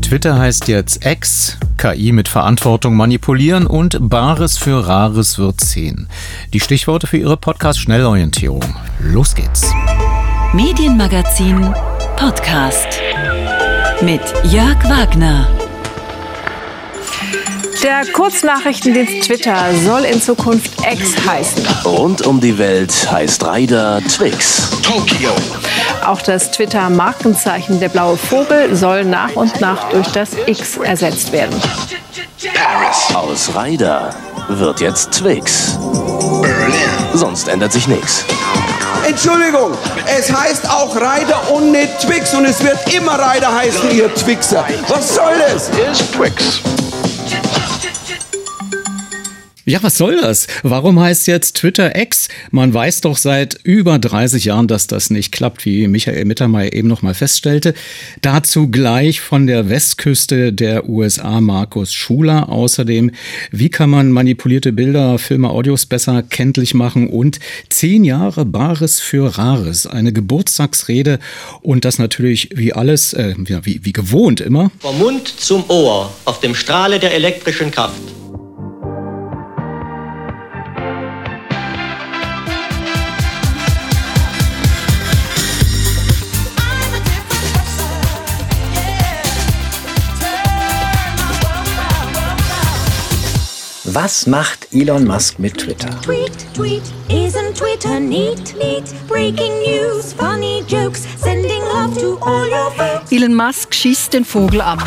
Twitter heißt jetzt X, KI mit Verantwortung manipulieren und Bares für Rares wird 10. Die Stichworte für Ihre Podcast-Schnellorientierung. Los geht's. Medienmagazin Podcast mit Jörg Wagner. Der Kurznachrichtendienst Twitter soll in Zukunft X heißen. Rund um die Welt heißt Ryder Twix. Tokio. Auch das Twitter-Markenzeichen der blaue Vogel soll nach und nach durch das X ersetzt werden. Paris. Aus Ryder wird jetzt Twix. Berlin. Sonst ändert sich nichts. Entschuldigung, es heißt auch Ryder und nicht Twix und es wird immer Ryder heißen, ihr Twixer. Was soll das? Is Twix. Ja, was soll das? Warum heißt jetzt Twitter X? Man weiß doch seit über 30 Jahren, dass das nicht klappt, wie Michael Mittermeier eben noch mal feststellte. Dazu gleich von der Westküste der USA Markus Schuler. Außerdem, wie kann man manipulierte Bilder, Filme, Audios besser kenntlich machen und zehn Jahre Bares für Rares, eine Geburtstagsrede und das natürlich wie alles, äh, wie, wie gewohnt immer. Vom Mund zum Ohr auf dem Strahle der elektrischen Kraft. Was macht Elon Musk mit Twitter? Tweet, tweet, isn't Twitter neat, neat? Breaking news, funny jokes, sending love to all your folks. Elon Musk schießt den Vogel ab.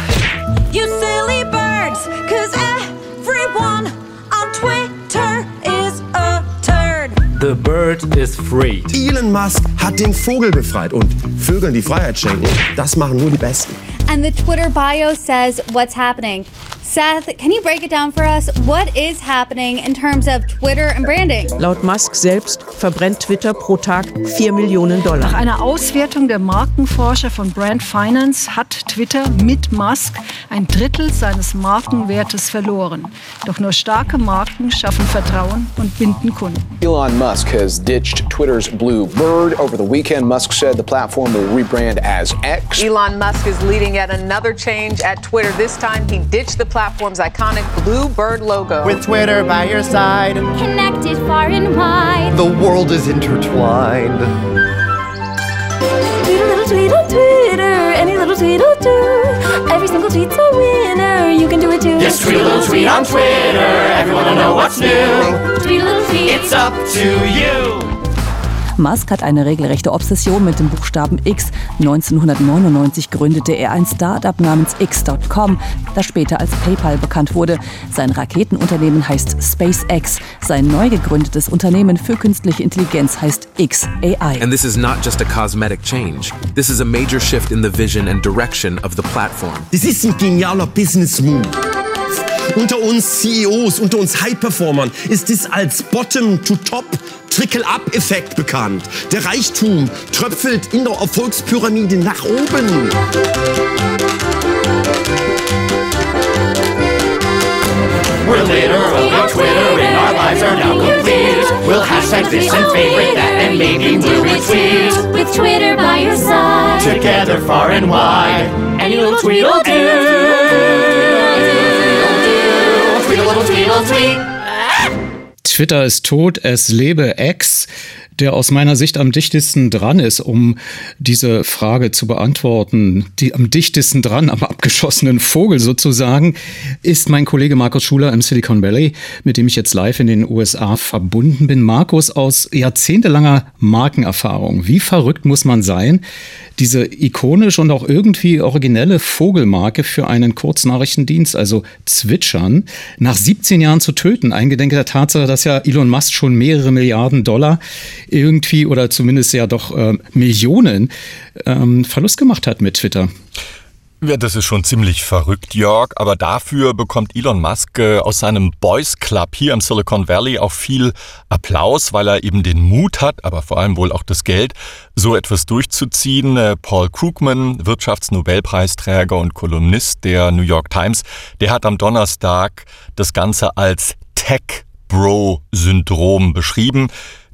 You silly birds, cause everyone on Twitter is a turd. The bird is free. Elon Musk hat den Vogel befreit und Vögeln die Freiheit schenken, das machen nur die Besten. And the Twitter bio says what's happening. Seth, can you break it down for us? What is happening in terms of Twitter and branding? Laut Musk selbst verbrennt Twitter pro Tag 4 Millionen Dollar. Nach einer Auswertung der Markenforscher von Brand Finance hat Twitter mit Musk ein Drittel seines Markenwertes verloren. Doch nur starke Marken schaffen Vertrauen und binden Kunden. Elon Musk has ditched Twitter's Blue Bird. Over the weekend, Musk said the platform will rebrand as X. Elon Musk is leading yet another change at Twitter. This time, he ditched the platform's iconic blue bird logo. With Twitter by your side, Connected far and wide. the world is intertwined. Tweet a little tweet on Twitter, any little tweet will do. Every single tweet's a winner, you can do it too. Just tweet a little tweet on Twitter. Everyone will know what's new. Tweet a little tweet. It's up to you. Musk hat eine regelrechte Obsession mit dem Buchstaben X. 1999 gründete er ein Start-up namens X.com, das später als PayPal bekannt wurde. Sein Raketenunternehmen heißt SpaceX. Sein neu gegründetes Unternehmen für künstliche Intelligenz heißt XAI. And this is not just a cosmetic change. This is a major shift in the vision and direction of the platform. Das ist ein genialer Business-Move. Unter uns CEOs, unter uns High-Performern ist es als Bottom-to-Top Trickle-Up-Effekt bekannt. Der Reichtum tröpfelt in der Erfolgspyramide nach oben. We're literally Twittering. Our lives are now complete. We'll hashtag this and favorite that, and maybe we'll retweet. With Twitter by your side. Together far and wide. Any little tweet will do. Twitter ist tot, es lebe X, der aus meiner Sicht am dichtesten dran ist, um diese Frage zu beantworten. Die am dichtesten dran, am abgeschossenen Vogel sozusagen, ist mein Kollege Markus Schuler im Silicon Valley, mit dem ich jetzt live in den USA verbunden bin. Markus, aus jahrzehntelanger Markenerfahrung, wie verrückt muss man sein, diese ikonische und auch irgendwie originelle Vogelmarke für einen Kurznachrichtendienst, also Zwitschern, nach 17 Jahren zu töten, eingedenk der Tatsache, dass ja Elon Musk schon mehrere Milliarden Dollar irgendwie oder zumindest ja doch äh, Millionen ähm, Verlust gemacht hat mit Twitter. Ja, das ist schon ziemlich verrückt, Jörg, aber dafür bekommt Elon Musk äh, aus seinem Boys Club hier im Silicon Valley auch viel Applaus, weil er eben den Mut hat, aber vor allem wohl auch das Geld, so etwas durchzuziehen. Äh, Paul Krugman, Wirtschaftsnobelpreisträger und Kolumnist der New York Times, der hat am Donnerstag das Ganze als Tech Bro-Syndrom beschrieben.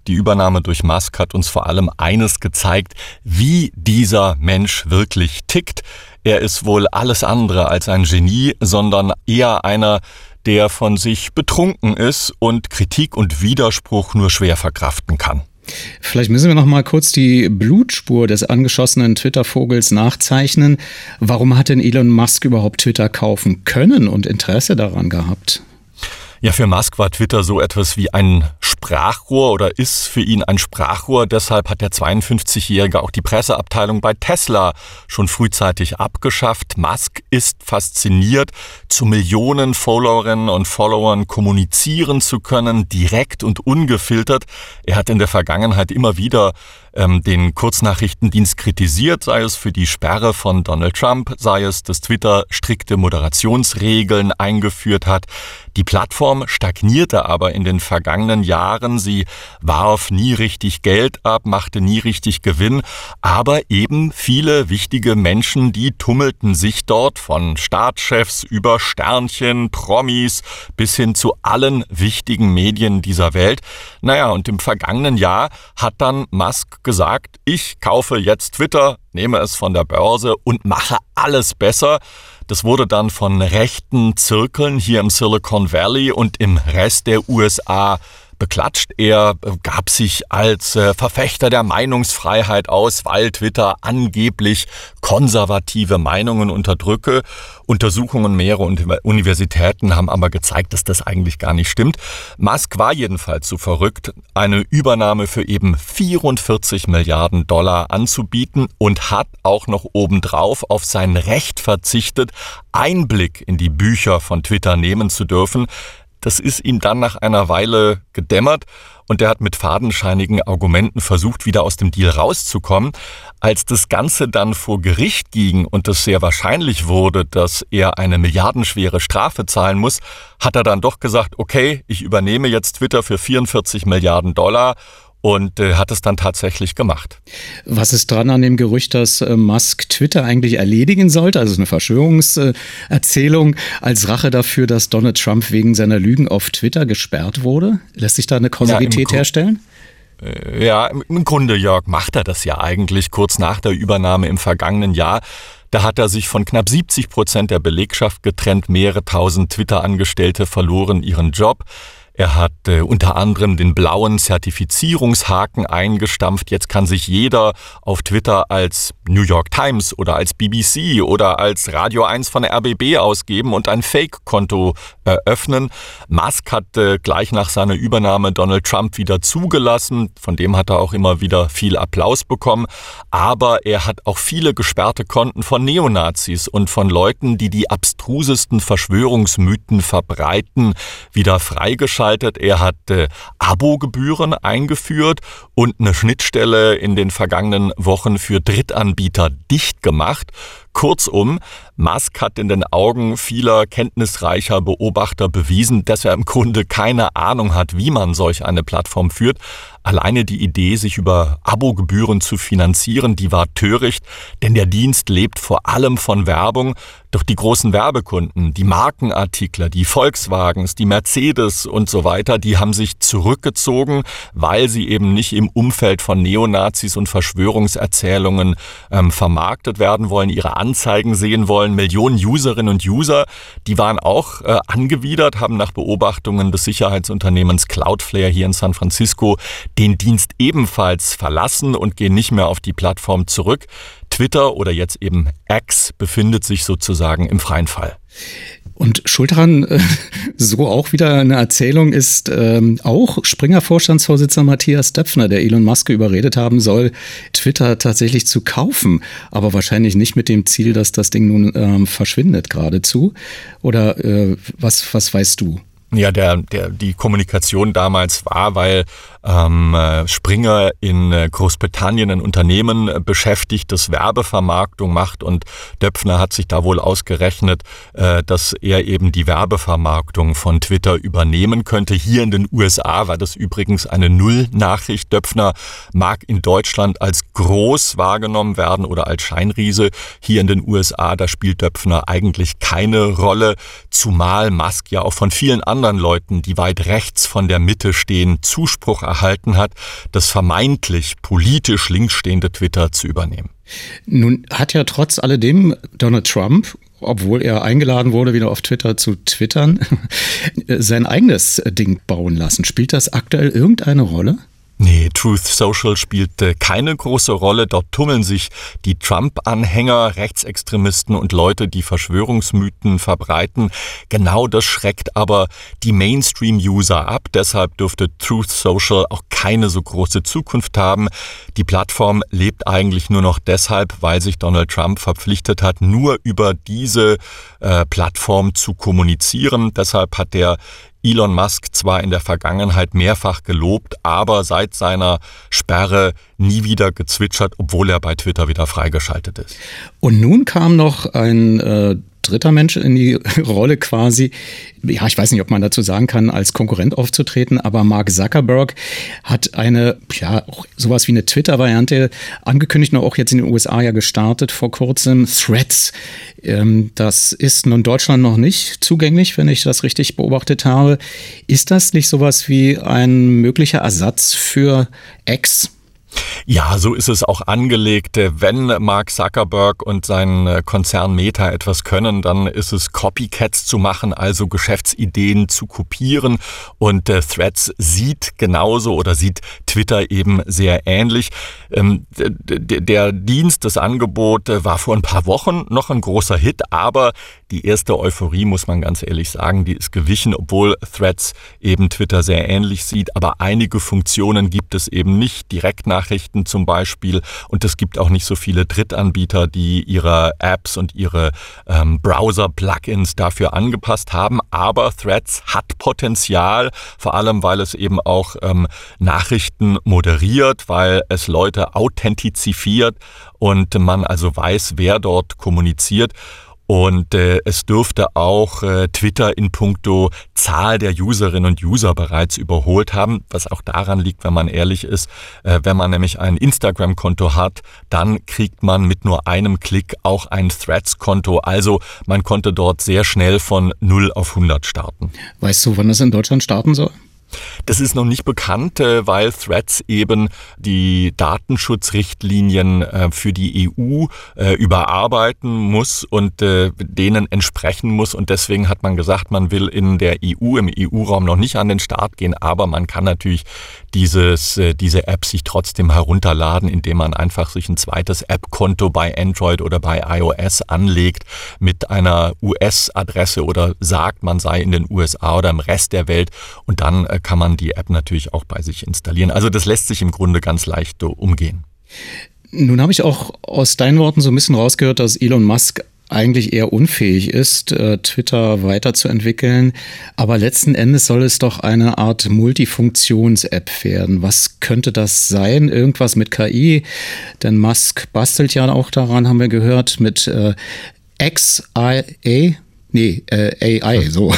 Die Übernahme durch Musk hat uns vor allem eines gezeigt, wie dieser Mensch wirklich tickt. Er ist wohl alles andere als ein Genie, sondern eher einer, der von sich betrunken ist und Kritik und Widerspruch nur schwer verkraften kann. Vielleicht müssen wir noch mal kurz die Blutspur des angeschossenen Twitter-Vogels nachzeichnen. Warum hat denn Elon Musk überhaupt Twitter kaufen können und Interesse daran gehabt? Ja, für Musk war Twitter so etwas wie ein Sprachrohr oder ist für ihn ein Sprachrohr. Deshalb hat der 52-Jährige auch die Presseabteilung bei Tesla schon frühzeitig abgeschafft. Musk ist fasziniert, zu Millionen Followerinnen und Followern kommunizieren zu können, direkt und ungefiltert. Er hat in der Vergangenheit immer wieder ähm, den Kurznachrichtendienst kritisiert, sei es für die Sperre von Donald Trump, sei es, dass Twitter strikte Moderationsregeln eingeführt hat. Die Plattform stagnierte aber in den vergangenen Jahren. Sie warf nie richtig Geld ab, machte nie richtig Gewinn. Aber eben viele wichtige Menschen, die tummelten sich dort von Staatschefs über Sternchen, Promis bis hin zu allen wichtigen Medien dieser Welt. Naja, und im vergangenen Jahr hat dann Musk gesagt, ich kaufe jetzt Twitter, nehme es von der Börse und mache alles besser. Das wurde dann von rechten Zirkeln hier im Silicon Valley und im Rest der USA beklatscht. Er gab sich als äh, Verfechter der Meinungsfreiheit aus, weil Twitter angeblich konservative Meinungen unterdrücke. Untersuchungen mehrerer Universitäten haben aber gezeigt, dass das eigentlich gar nicht stimmt. Musk war jedenfalls so verrückt, eine Übernahme für eben 44 Milliarden Dollar anzubieten und hat auch noch obendrauf auf sein Recht verzichtet, Einblick in die Bücher von Twitter nehmen zu dürfen. Das ist ihm dann nach einer Weile gedämmert und er hat mit fadenscheinigen Argumenten versucht, wieder aus dem Deal rauszukommen. Als das Ganze dann vor Gericht ging und es sehr wahrscheinlich wurde, dass er eine milliardenschwere Strafe zahlen muss, hat er dann doch gesagt, okay, ich übernehme jetzt Twitter für 44 Milliarden Dollar und äh, hat es dann tatsächlich gemacht. Was ist dran an dem Gerücht, dass äh, Musk Twitter eigentlich erledigen sollte? Also eine Verschwörungserzählung als Rache dafür, dass Donald Trump wegen seiner Lügen auf Twitter gesperrt wurde? Lässt sich da eine Kausalität ja, herstellen? Äh, ja, im Grunde, Jörg, macht er das ja eigentlich kurz nach der Übernahme im vergangenen Jahr. Da hat er sich von knapp 70 Prozent der Belegschaft getrennt. Mehrere tausend Twitter-Angestellte verloren ihren Job. Er hat äh, unter anderem den blauen Zertifizierungshaken eingestampft. Jetzt kann sich jeder auf Twitter als New York Times oder als BBC oder als Radio 1 von der RBB ausgeben und ein Fake-Konto eröffnen. Musk hat äh, gleich nach seiner Übernahme Donald Trump wieder zugelassen. Von dem hat er auch immer wieder viel Applaus bekommen. Aber er hat auch viele gesperrte Konten von Neonazis und von Leuten, die die abstrusesten Verschwörungsmythen verbreiten, wieder freigeschaltet geschaltet. Er hat äh, Abogebühren eingeführt und eine Schnittstelle in den vergangenen Wochen für Drittanbieter dicht gemacht. Kurzum, Musk hat in den Augen vieler kenntnisreicher Beobachter bewiesen, dass er im Grunde keine Ahnung hat, wie man solch eine Plattform führt. Alleine die Idee, sich über Abogebühren zu finanzieren, die war töricht, denn der Dienst lebt vor allem von Werbung. Doch die großen Werbekunden, die Markenartikler, die Volkswagens, die Mercedes und so weiter, die haben sich zurückgezogen, weil sie eben nicht im Umfeld von Neonazis und Verschwörungserzählungen ähm, vermarktet werden wollen, ihre Anzeigen sehen wollen. Millionen Userinnen und User, die waren auch äh, angewidert, haben nach Beobachtungen des Sicherheitsunternehmens Cloudflare hier in San Francisco den Dienst ebenfalls verlassen und gehen nicht mehr auf die Plattform zurück. Twitter oder jetzt eben X befindet sich sozusagen im freien Fall. Und schuld daran, äh, so auch wieder eine Erzählung, ist ähm, auch Springer-Vorstandsvorsitzender Matthias Döpfner, der Elon Musk überredet haben soll, Twitter tatsächlich zu kaufen. Aber wahrscheinlich nicht mit dem Ziel, dass das Ding nun ähm, verschwindet geradezu. Oder äh, was, was weißt du? Ja, der, der, die Kommunikation damals war, weil ähm, äh, Springer in äh, Großbritannien ein Unternehmen äh, beschäftigt, das Werbevermarktung macht und Döpfner hat sich da wohl ausgerechnet, äh, dass er eben die Werbevermarktung von Twitter übernehmen könnte. Hier in den USA war das übrigens eine Null-Nachricht. Döpfner mag in Deutschland als groß wahrgenommen werden oder als Scheinriese. Hier in den USA, da spielt Döpfner eigentlich keine Rolle, zumal Musk ja auch von vielen anderen anderen Leuten, die weit rechts von der Mitte stehen, Zuspruch erhalten hat, das vermeintlich politisch links stehende Twitter zu übernehmen. Nun hat ja trotz alledem Donald Trump obwohl er eingeladen wurde, wieder auf Twitter zu twittern, sein eigenes Ding bauen lassen. Spielt das aktuell irgendeine Rolle? Nee, Truth Social spielt äh, keine große Rolle. Dort tummeln sich die Trump-Anhänger, Rechtsextremisten und Leute, die Verschwörungsmythen verbreiten. Genau das schreckt aber die Mainstream-User ab. Deshalb dürfte Truth Social auch keine so große Zukunft haben. Die Plattform lebt eigentlich nur noch deshalb, weil sich Donald Trump verpflichtet hat, nur über diese äh, Plattform zu kommunizieren. Deshalb hat der Elon Musk zwar in der Vergangenheit mehrfach gelobt, aber seit seiner Sperre nie wieder gezwitschert, obwohl er bei Twitter wieder freigeschaltet ist. Und nun kam noch ein äh, dritter Mensch in die Rolle quasi, ja, ich weiß nicht, ob man dazu sagen kann, als Konkurrent aufzutreten, aber Mark Zuckerberg hat eine, ja, auch sowas wie eine Twitter-Variante angekündigt, noch auch jetzt in den USA ja gestartet vor kurzem, Threads. Ähm, das ist nun Deutschland noch nicht zugänglich, wenn ich das richtig beobachtet habe. Ist das nicht sowas wie ein möglicher Ersatz für X? Ja, so ist es auch angelegt. Wenn Mark Zuckerberg und sein äh, Konzern Meta etwas können, dann ist es Copycats zu machen, also Geschäftsideen zu kopieren. Und äh, Threads sieht genauso oder sieht Twitter eben sehr ähnlich. Ähm, der Dienst, das Angebot äh, war vor ein paar Wochen noch ein großer Hit, aber die erste Euphorie, muss man ganz ehrlich sagen, die ist gewichen, obwohl Threads eben Twitter sehr ähnlich sieht. Aber einige Funktionen gibt es eben nicht. Direktnachrichten zum Beispiel. Und es gibt auch nicht so viele Drittanbieter, die ihre Apps und ihre ähm, Browser-Plugins dafür angepasst haben. Aber Threads hat Potenzial, vor allem weil es eben auch ähm, Nachrichten moderiert, weil es Leute authentizifiert und man also weiß, wer dort kommuniziert. Und äh, es dürfte auch äh, Twitter in puncto Zahl der Userinnen und User bereits überholt haben, was auch daran liegt, wenn man ehrlich ist, äh, wenn man nämlich ein Instagram-Konto hat, dann kriegt man mit nur einem Klick auch ein Threads-Konto. Also man konnte dort sehr schnell von 0 auf 100 starten. Weißt du, wann das in Deutschland starten soll? Das ist noch nicht bekannt, äh, weil Threads eben die Datenschutzrichtlinien äh, für die EU äh, überarbeiten muss und denen entsprechen muss. Und deswegen hat man gesagt, man will in der EU, im EU-Raum noch nicht an den Start gehen, aber man kann natürlich dieses, diese App sich trotzdem herunterladen, indem man einfach sich ein zweites App-Konto bei Android oder bei iOS anlegt mit einer US-Adresse oder sagt, man sei in den USA oder im Rest der Welt und dann kann man die App natürlich auch bei sich installieren. Also das lässt sich im Grunde ganz leicht umgehen. Nun habe ich auch aus deinen Worten so ein bisschen rausgehört, dass Elon Musk eigentlich eher unfähig ist, äh, Twitter weiterzuentwickeln. Aber letzten Endes soll es doch eine Art Multifunktions-App werden. Was könnte das sein? Irgendwas mit KI? Denn Musk bastelt ja auch daran, haben wir gehört, mit äh, XIA. Nee, äh, AI, so.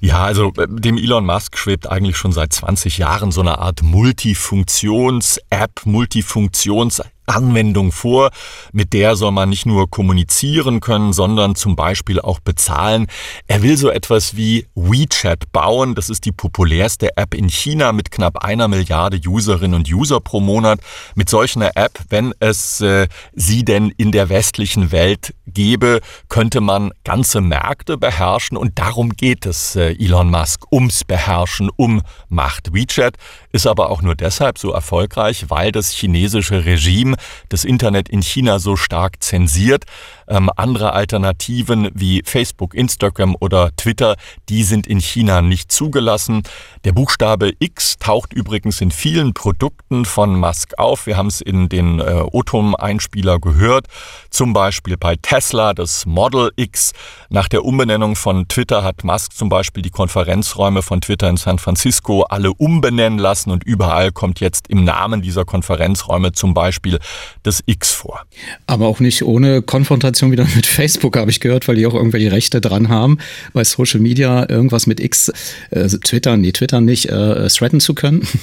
Ja, also äh, dem Elon Musk schwebt eigentlich schon seit 20 Jahren so eine Art Multifunktions-App, Multifunktions- Anwendung vor, mit der soll man nicht nur kommunizieren können, sondern zum Beispiel auch bezahlen. Er will so etwas wie WeChat bauen. Das ist die populärste App in China mit knapp einer Milliarde Userinnen und User pro Monat. Mit solch einer App, wenn es äh, sie denn in der westlichen Welt gäbe, könnte man ganze Märkte beherrschen und darum geht es äh, Elon Musk, ums Beherrschen, um Macht. WeChat ist aber auch nur deshalb so erfolgreich, weil das chinesische Regime das Internet in China so stark zensiert. Ähm, andere Alternativen wie Facebook, Instagram oder Twitter, die sind in China nicht zugelassen. Der Buchstabe X taucht übrigens in vielen Produkten von Musk auf. Wir haben es in den äh, Otom-Einspieler gehört. Zum Beispiel bei Tesla, das Model X. Nach der Umbenennung von Twitter hat Musk zum Beispiel die Konferenzräume von Twitter in San Francisco alle umbenennen lassen und überall kommt jetzt im Namen dieser Konferenzräume zum Beispiel das X vor. Aber auch nicht ohne Konfrontation wieder mit Facebook, habe ich gehört, weil die auch irgendwelche Rechte dran haben, bei Social Media irgendwas mit X, äh, Twitter, nee, Twitter nicht, äh, threaten zu können.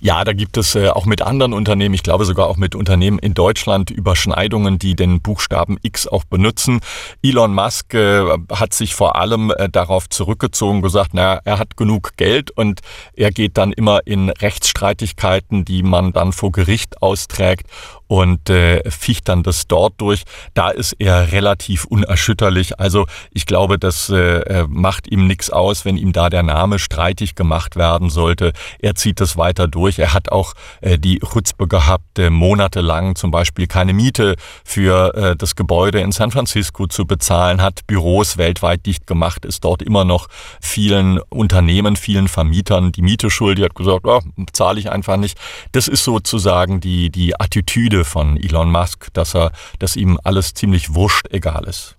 Ja, da gibt es äh, auch mit anderen Unternehmen, ich glaube sogar auch mit Unternehmen in Deutschland Überschneidungen, die den Buchstaben X auch benutzen. Elon Musk äh, hat sich vor allem äh, darauf zurückgezogen, gesagt, naja, er hat genug Geld und er geht dann immer in Rechtsstreitigkeiten, die man dann vor Gericht austrägt und äh, ficht dann das dort durch. Da ist er relativ unerschütterlich. Also ich glaube, das äh, macht ihm nichts aus, wenn ihm da der Name streitig gemacht werden sollte. Er zieht das weiter durch. Er hat auch äh, die Chutzpe gehabt, äh, monatelang zum Beispiel keine Miete für äh, das Gebäude in San Francisco zu bezahlen, hat Büros weltweit dicht gemacht, ist dort immer noch vielen Unternehmen, vielen Vermietern die Miete schuldig, hat gesagt, oh, zahle ich einfach nicht. Das ist sozusagen die, die Attitüde von Elon Musk, dass er, dass ihm alles ziemlich wurscht egal ist.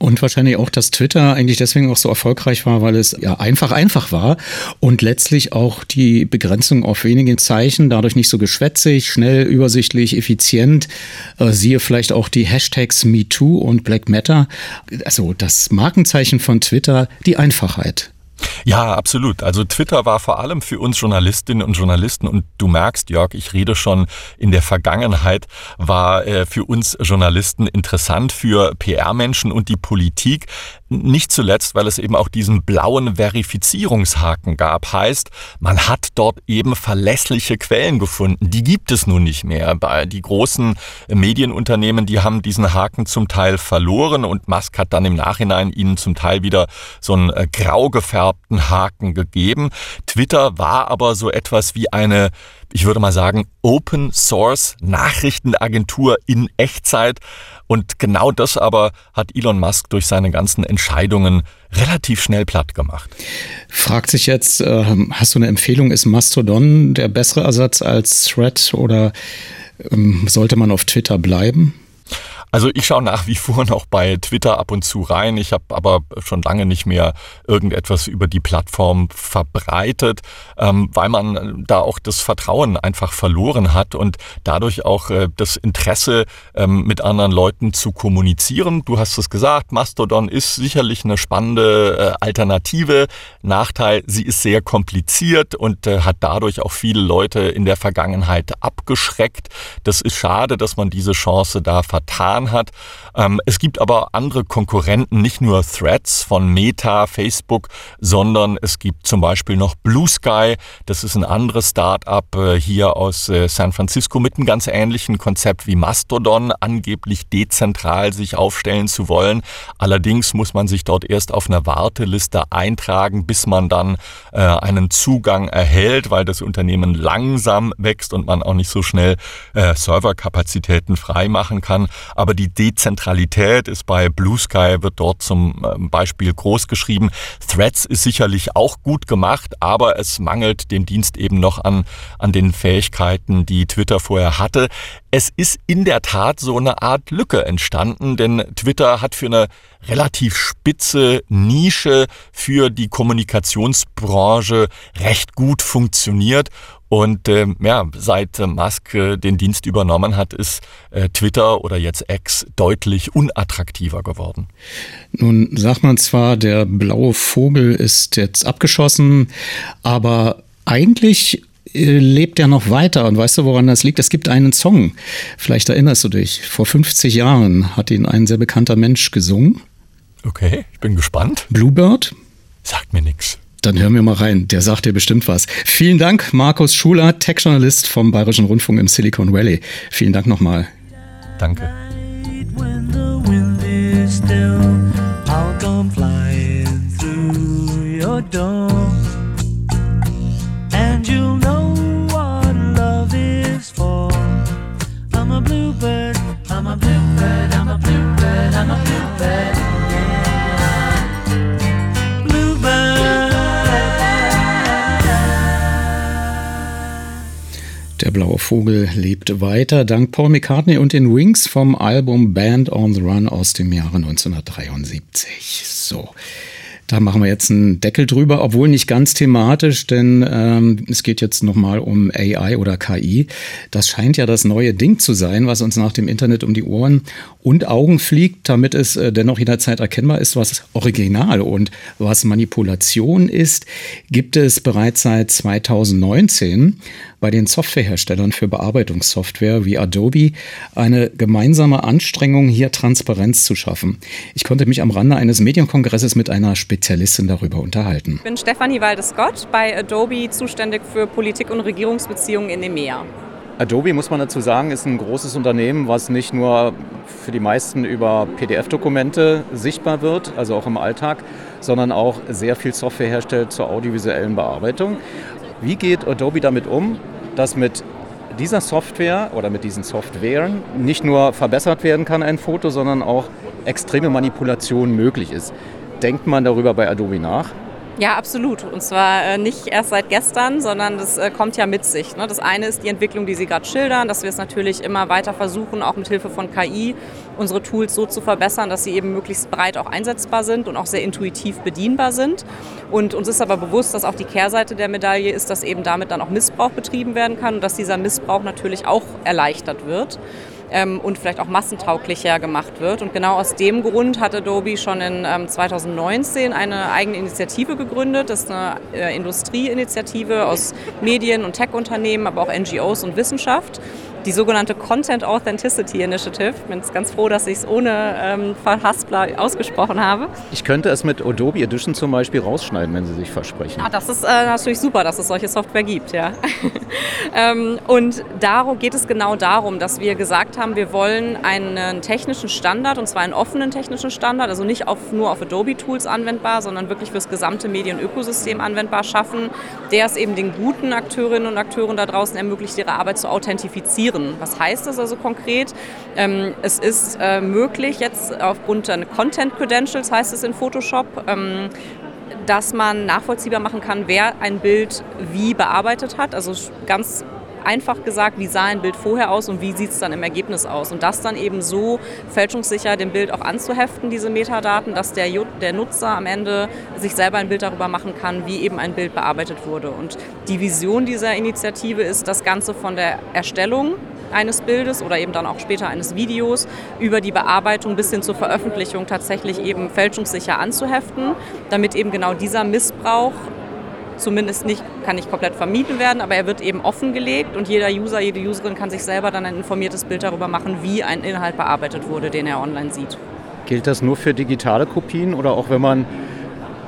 Und wahrscheinlich auch, dass Twitter eigentlich deswegen auch so erfolgreich war, weil es ja einfach einfach war und letztlich auch die Begrenzung auf wenige Zeichen, dadurch nicht so geschwätzig, schnell, übersichtlich, effizient. Äh, siehe vielleicht auch die Hashtags MeToo und Black Matter. Also das Markenzeichen von Twitter, die Einfachheit. Ja, absolut. Also Twitter war vor allem für uns Journalistinnen und Journalisten und du merkst, Jörg, ich rede schon in der Vergangenheit, war äh, für uns Journalisten interessant, für PR-Menschen und die Politik. Nicht zuletzt, weil es eben auch diesen blauen Verifizierungshaken gab. Heißt, man hat dort eben verlässliche Quellen gefunden. Die gibt es nun nicht mehr. Die großen Medienunternehmen, die haben diesen Haken zum Teil verloren und Musk hat dann im Nachhinein ihnen zum Teil wieder so ein äh, grau gefärbten Haken gegeben. Twitter war aber so etwas wie eine ich würde mal sagen, Open Source Nachrichtenagentur in Echtzeit. Und genau das aber hat Elon Musk durch seine ganzen Entscheidungen relativ schnell platt gemacht. Fragt sich jetzt, äh, hast du eine Empfehlung, ist Mastodon der bessere Ersatz als Thread oder ähm, sollte man auf Twitter bleiben? Also ich schaue nach wie vor noch bei Twitter ab und zu rein. Ich habe aber schon lange nicht mehr irgendetwas über die Plattform verbreitet, ähm, weil man da auch das Vertrauen einfach verloren hat und dadurch auch äh, das Interesse ähm, mit anderen Leuten zu kommunizieren. Du hast es gesagt, Mastodon ist sicherlich eine spannende äh, Alternative. Nachteil, sie ist sehr kompliziert und äh, hat dadurch auch viele Leute in der Vergangenheit abgeschreckt. Das ist schade, dass man diese Chance da vertan getan hat. Ähm, es gibt aber andere Konkurrenten, nicht nur Threads von Meta, Facebook, sondern es gibt zum Beispiel noch Blue Sky. Das ist ein anderes Start-up äh, hier aus äh, San Francisco mit einem ganz ähnlichen Konzept wie Mastodon, angeblich dezentral sich aufstellen zu wollen. Allerdings muss man sich dort erst auf einer Warteliste eintragen, bis man dann äh, einen Zugang erhält, weil das Unternehmen langsam wächst und man auch nicht so schnell äh, Serverkapazitäten freimachen kann. Aber aber die Dezentralität ist bei Blue Sky, wird dort zum ähm, Beispiel groß geschrieben. Threads ist sicherlich auch gut gemacht, aber es mangelt dem Dienst eben noch an, an den Fähigkeiten, die Twitter vorher hatte. Es ist in der Tat so eine Art Lücke entstanden, denn Twitter hat für eine relativ spitze Nische für die Kommunikationsbranche recht gut funktioniert und äh, ja, seit Musk äh, den Dienst übernommen hat, ist äh, Twitter oder jetzt X deutlich unattraktiver geworden. Nun sagt man zwar, der blaue Vogel ist jetzt abgeschossen, aber eigentlich lebt er noch weiter. Und weißt du, woran das liegt? Es gibt einen Song, vielleicht erinnerst du dich, vor 50 Jahren hat ihn ein sehr bekannter Mensch gesungen. Okay, ich bin gespannt. Bluebird? Sagt mir nichts. Dann hören wir mal rein, der sagt dir bestimmt was. Vielen Dank, Markus Schuler, Tech-Journalist vom Bayerischen Rundfunk im Silicon Valley. Vielen Dank nochmal. Danke. Vogel lebt weiter, dank Paul McCartney und den Wings vom Album Band on the Run aus dem Jahre 1973. So. Da machen wir jetzt einen Deckel drüber, obwohl nicht ganz thematisch, denn ähm, es geht jetzt nochmal um AI oder KI. Das scheint ja das neue Ding zu sein, was uns nach dem Internet um die Ohren und Augen fliegt, damit es äh, dennoch jederzeit erkennbar ist, was Original und was Manipulation ist, gibt es bereits seit 2019 bei den Softwareherstellern für Bearbeitungssoftware wie Adobe eine gemeinsame Anstrengung, hier Transparenz zu schaffen. Ich konnte mich am Rande eines Medienkongresses mit einer Spezialistin darüber unterhalten. Ich bin Stefanie Waldes-Gott bei Adobe zuständig für Politik- und Regierungsbeziehungen in EMEA. Adobe, muss man dazu sagen, ist ein großes Unternehmen, was nicht nur für die meisten über PDF-Dokumente sichtbar wird, also auch im Alltag, sondern auch sehr viel Software herstellt zur audiovisuellen Bearbeitung. Wie geht Adobe damit um, dass mit dieser Software oder mit diesen Softwaren nicht nur verbessert werden kann ein Foto, sondern auch extreme Manipulation möglich ist? Denkt man darüber bei Adobe nach? Ja, absolut. Und zwar äh, nicht erst seit gestern, sondern das äh, kommt ja mit sich. Ne? Das eine ist die Entwicklung, die Sie gerade schildern, dass wir es natürlich immer weiter versuchen, auch mit Hilfe von KI unsere Tools so zu verbessern, dass sie eben möglichst breit auch einsetzbar sind und auch sehr intuitiv bedienbar sind. Und uns ist aber bewusst, dass auch die Kehrseite der Medaille ist, dass eben damit dann auch Missbrauch betrieben werden kann und dass dieser Missbrauch natürlich auch erleichtert wird ähm, und vielleicht auch massentauglicher gemacht wird. Und genau aus dem Grund hat Adobe schon in ähm, 2019 eine eigene Initiative gegründet. Das ist eine äh, Industrieinitiative aus Medien- und Tech-Unternehmen, aber auch NGOs und Wissenschaft die sogenannte Content Authenticity Initiative. Ich bin ganz froh, dass ich es ohne ähm, Verhaspler ausgesprochen habe. Ich könnte es mit Adobe Edition zum Beispiel rausschneiden, wenn Sie sich versprechen. Ah, das ist äh, natürlich super, dass es solche Software gibt, ja. ähm, und darum geht es genau darum, dass wir gesagt haben, wir wollen einen technischen Standard, und zwar einen offenen technischen Standard, also nicht auf, nur auf Adobe-Tools anwendbar, sondern wirklich fürs gesamte Medienökosystem anwendbar schaffen, der es eben den guten Akteurinnen und Akteuren da draußen ermöglicht, ihre Arbeit zu authentifizieren produzieren. Was heißt das also konkret? Ähm, es ist äh, möglich jetzt aufgrund der Content Credentials, heißt es in Photoshop, ähm, dass man nachvollziehbar machen kann, wer ein Bild wie bearbeitet hat. Also ganz einfach gesagt, wie sah ein Bild vorher aus und wie sieht es dann im Ergebnis aus. Und das dann eben so fälschungssicher dem Bild auch anzuheften, diese Metadaten, dass der, der Nutzer am Ende sich selber ein Bild darüber machen kann, wie eben ein Bild bearbeitet wurde. Und die Vision dieser Initiative ist, das Ganze von der Erstellung eines Bildes oder eben dann auch später eines Videos über die Bearbeitung bis hin zur Veröffentlichung tatsächlich eben fälschungssicher anzuheften, damit eben genau dieser Missbrauch zumindest nicht, kann nicht komplett vermieden werden, aber er wird eben offengelegt und jeder User, jede Userin kann sich selber dann ein informiertes Bild darüber machen, wie ein Inhalt bearbeitet wurde, den er online sieht. Gilt das nur für digitale Kopien oder auch wenn man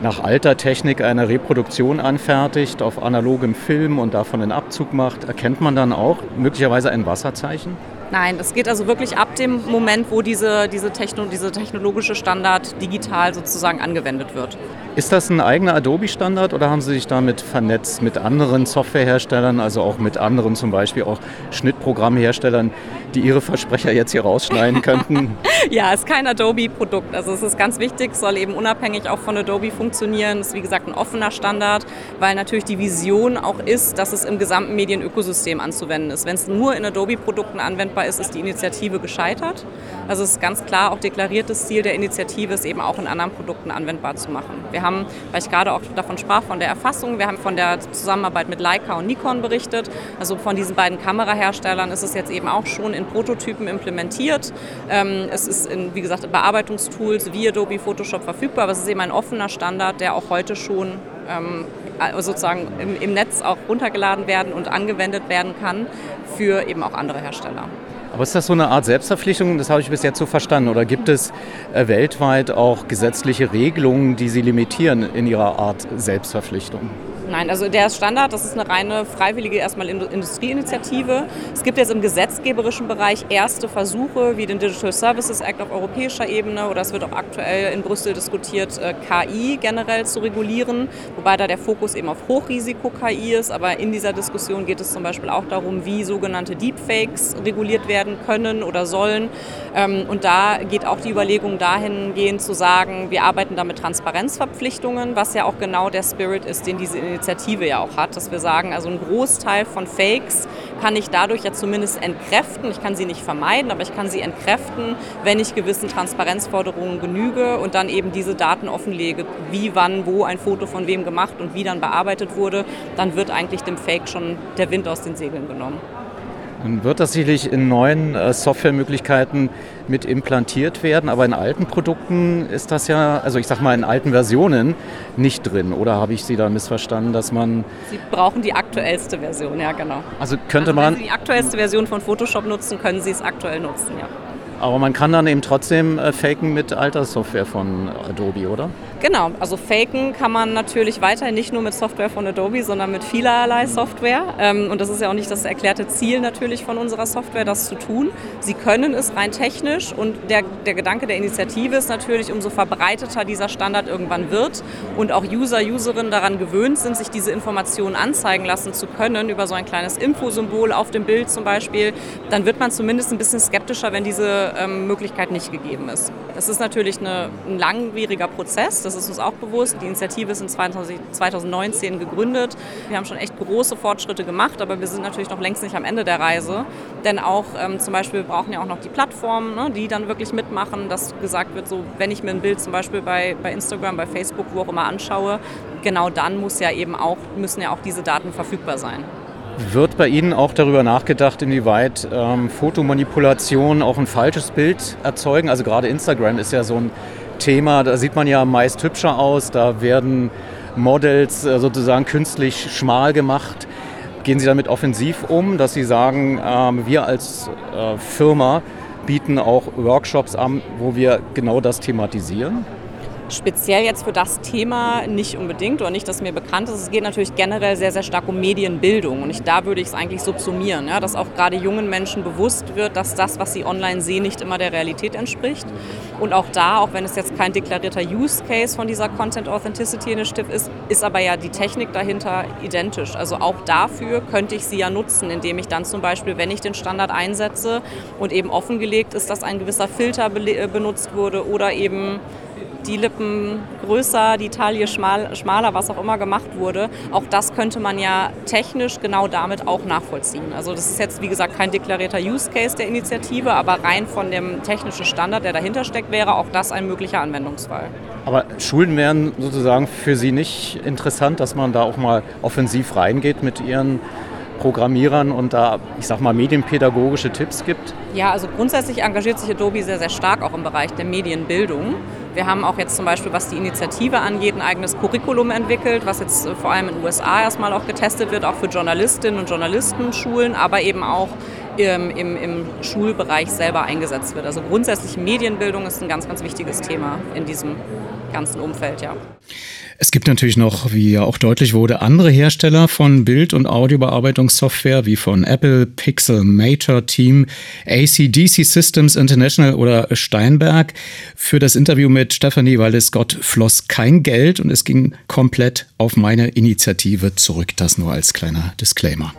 nach alter Technik eine Reproduktion anfertigt auf analogem Film und davon einen Abzug macht, erkennt man dann auch möglicherweise ein Wasserzeichen? Nein, das geht also wirklich ab dem Moment, wo diese, diese, Techno, diese technologische Standard digital sozusagen angewendet wird. Ist das ein eigener Adobe-Standard oder haben Sie sich damit vernetzt mit anderen Softwareherstellern, also auch mit anderen zum Beispiel auch Schnittprogrammherstellern, die ihre Versprecher jetzt hier rausschneiden könnten? ja, es ist kein Adobe-Produkt. Also es ist ganz wichtig, es soll eben unabhängig auch von Adobe funktionieren. Es ist wie gesagt ein offener Standard, weil natürlich die Vision auch ist, dass es im gesamten Medienökosystem anzuwenden ist. Wenn es nur in Adobe-Produkten anwendbar ist, ist die Initiative gescheitert. Also es ist ganz klar auch deklariertes Ziel der Initiative, es eben auch in anderen Produkten anwendbar zu machen. Wir haben, weil ich gerade auch davon sprach, von der Erfassung, wir haben von der Zusammenarbeit mit Leica und Nikon berichtet. Also von diesen beiden Kameraherstellern ist es jetzt eben auch schon in Prototypen implementiert. Ähm, es ist in, wie gesagt, in Bearbeitungstools wie Adobe Photoshop verfügbar, aber es ist eben ein offener Standard, der auch heute schon ähm, sozusagen im, im Netz auch runtergeladen werden und angewendet werden kann für eben auch andere Hersteller. Aber ist das so eine Art Selbstverpflichtung? Das habe ich bis jetzt so verstanden. Oder gibt es äh, weltweit auch gesetzliche Regelungen, die Sie limitieren in Ihrer Art Selbstverpflichtung? Nein, also der ist Standard, das ist eine reine freiwillige erstmal Industrieinitiative. Es gibt jetzt im gesetzgeberischen Bereich erste Versuche, wie den Digital Services Act auf europäischer Ebene oder es wird auch aktuell in Brüssel diskutiert, äh, KI generell zu regulieren, wobei da der Fokus eben auf Hochrisiko-KI ist. Aber in dieser Diskussion geht es zum Beispiel auch darum, wie sogenannte Deepfakes reguliert werden können oder sollen. Ähm, und da geht auch die Überlegung dahingehend zu sagen, wir arbeiten da mit Transparenzverpflichtungen, was ja auch genau der Spirit ist, den diese Initiative ja auch hat, dass wir sagen, also ein Großteil von Fakes kann ich dadurch ja zumindest entkräften. Ich kann sie nicht vermeiden, aber ich kann sie entkräften, wenn ich gewissen Transparenzforderungen genüge und dann eben diese Daten offenlege, wie, wann, wo ein Foto von wem gemacht und wie dann bearbeitet wurde, dann wird eigentlich dem Fake schon der Wind aus den Segeln genommen. Dann wird das sicherlich in neuen äh, Softwaremöglichkeiten mit implantiert werden, aber in alten Produkten ist das ja, also ich sag mal in alten Versionen nicht drin. Oder habe ich Sie da missverstanden, dass man. Sie brauchen die aktuellste Version, ja genau. Also könnte also man. Wenn Sie die aktuellste Version von Photoshop nutzen, können Sie es aktuell nutzen, ja. Aber man kann dann eben trotzdem äh, faken mit alter Software von Adobe, oder? Genau, also faken kann man natürlich weiterhin nicht nur mit Software von Adobe, sondern mit vielerlei Software. Ähm, und das ist ja auch nicht das erklärte Ziel natürlich von unserer Software, das zu tun. Sie können es rein technisch und der, der Gedanke der Initiative ist natürlich, umso verbreiteter dieser Standard irgendwann wird und auch User, Userinnen daran gewöhnt sind, sich diese Informationen anzeigen lassen zu können über so ein kleines Infosymbol auf dem Bild zum Beispiel, dann wird man zumindest ein bisschen skeptischer, wenn diese ähm, Möglichkeit nicht gegeben ist. Das ist natürlich eine, ein langwieriger Prozess das ist uns auch bewusst. Die Initiative ist in 2019 gegründet. Wir haben schon echt große Fortschritte gemacht, aber wir sind natürlich noch längst nicht am Ende der Reise. Denn auch ähm, zum Beispiel, wir brauchen ja auch noch die Plattformen, ne, die dann wirklich mitmachen, dass gesagt wird, so wenn ich mir ein Bild zum Beispiel bei, bei Instagram, bei Facebook, wo auch immer anschaue, genau dann muss ja eben auch, müssen ja auch diese Daten verfügbar sein. Wird bei Ihnen auch darüber nachgedacht, inwieweit ähm, Fotomanipulation auch ein falsches Bild erzeugen? Also gerade Instagram ist ja so ein Thema. Da sieht man ja meist hübscher aus. Da werden Models äh, sozusagen künstlich schmal gemacht. Gehen Sie damit offensiv um, dass Sie sagen, ähm, wir als äh, Firma bieten auch Workshops an, wo wir genau das thematisieren? Speziell jetzt für das Thema nicht unbedingt oder nicht, dass mir bekannt ist. Es geht natürlich generell sehr, sehr stark um Medienbildung und ich, da würde ich es eigentlich subsumieren, ja, dass auch gerade jungen Menschen bewusst wird, dass das, was sie online sehen, nicht immer der Realität entspricht. Und auch da, auch wenn es jetzt kein deklarierter Use Case von dieser Content Authenticity Initiative ist, ist aber ja die Technik dahinter identisch. Also auch dafür könnte ich sie ja nutzen, indem ich dann zum Beispiel, wenn ich den Standard einsetze und eben offengelegt ist, dass ein gewisser Filter benutzt wurde oder eben die Lippen größer, die Taille schmal, schmaler, was auch immer gemacht wurde. Auch das könnte man ja technisch genau damit auch nachvollziehen. Also das ist jetzt, wie gesagt, kein deklarierter Use Case der Initiative, aber rein von dem technischen Standard, der dahinter steckt, wäre auch das ein möglicher Anwendungsfall. Aber Schulen wären sozusagen für Sie nicht interessant, dass man da auch mal offensiv reingeht mit Ihren Programmierern und da, ich sag mal, medienpädagogische Tipps gibt? Ja, also grundsätzlich engagiert sich Adobe sehr, sehr stark auch im Bereich der Medienbildung. Wir haben auch jetzt zum Beispiel, was die Initiative angeht, ein eigenes Curriculum entwickelt, was jetzt äh, vor allem in den USA erstmal auch getestet wird, auch für Journalistinnen und Journalisten, Schulen, aber eben auch im, im, im Schulbereich selber eingesetzt wird. Also grundsätzlich Medienbildung ist ein ganz, ganz wichtiges Thema in diesem ganzen Umfeld, ja. Es gibt natürlich noch, wie ja auch deutlich wurde, andere Hersteller von Bild- und Audiobearbeitungssoftware, wie von Apple, Pixel, Mator, Team, ACDC Systems International oder Steinberg. Für das Interview mit Stephanie Wallis-Scott floss kein Geld und es ging komplett auf meine Initiative zurück. Das nur als kleiner Disclaimer.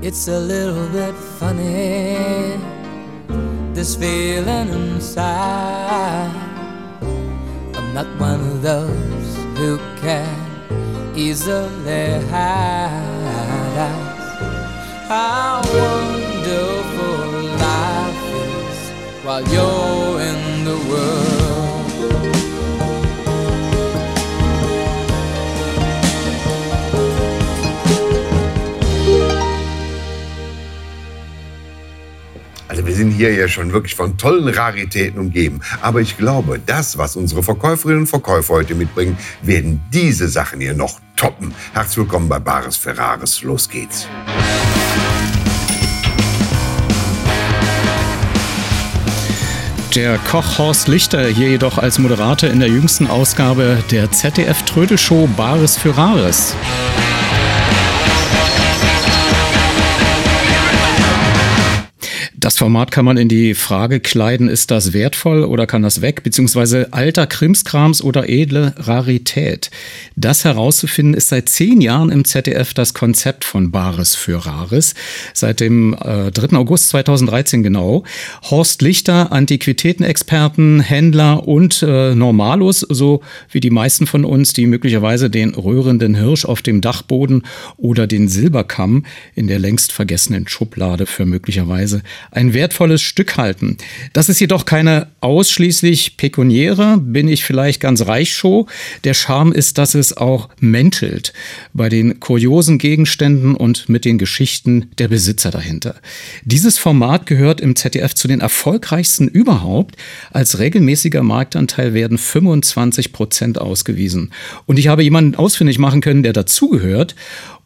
It's a little bit funny, this feeling inside. I'm not one of those who can easily hide. How wonderful life is while you're Also wir sind hier ja schon wirklich von tollen Raritäten umgeben. Aber ich glaube, das, was unsere Verkäuferinnen und Verkäufer heute mitbringen, werden diese Sachen hier noch toppen. Herzlich willkommen bei Bares Ferraris. Los geht's. Der Koch Horst Lichter hier jedoch als Moderator in der jüngsten Ausgabe der ZDF Trödelshow Bares für Rares. Das Format kann man in die Frage kleiden, ist das wertvoll oder kann das weg, beziehungsweise alter Krimskrams oder edle Rarität. Das herauszufinden ist seit zehn Jahren im ZDF das Konzept von Bares für Rares. Seit dem äh, 3. August 2013 genau. Horst Lichter, Antiquitätenexperten, Händler und äh, Normalos, so wie die meisten von uns, die möglicherweise den rührenden Hirsch auf dem Dachboden oder den Silberkamm in der längst vergessenen Schublade für möglicherweise ein wertvolles Stück halten. Das ist jedoch keine ausschließlich pekuniäre, bin ich vielleicht ganz reich Show. Der Charme ist, dass es auch menschelt bei den kuriosen Gegenständen und mit den Geschichten der Besitzer dahinter. Dieses Format gehört im ZDF zu den erfolgreichsten überhaupt. Als regelmäßiger Marktanteil werden 25 Prozent ausgewiesen. Und ich habe jemanden ausfindig machen können, der dazugehört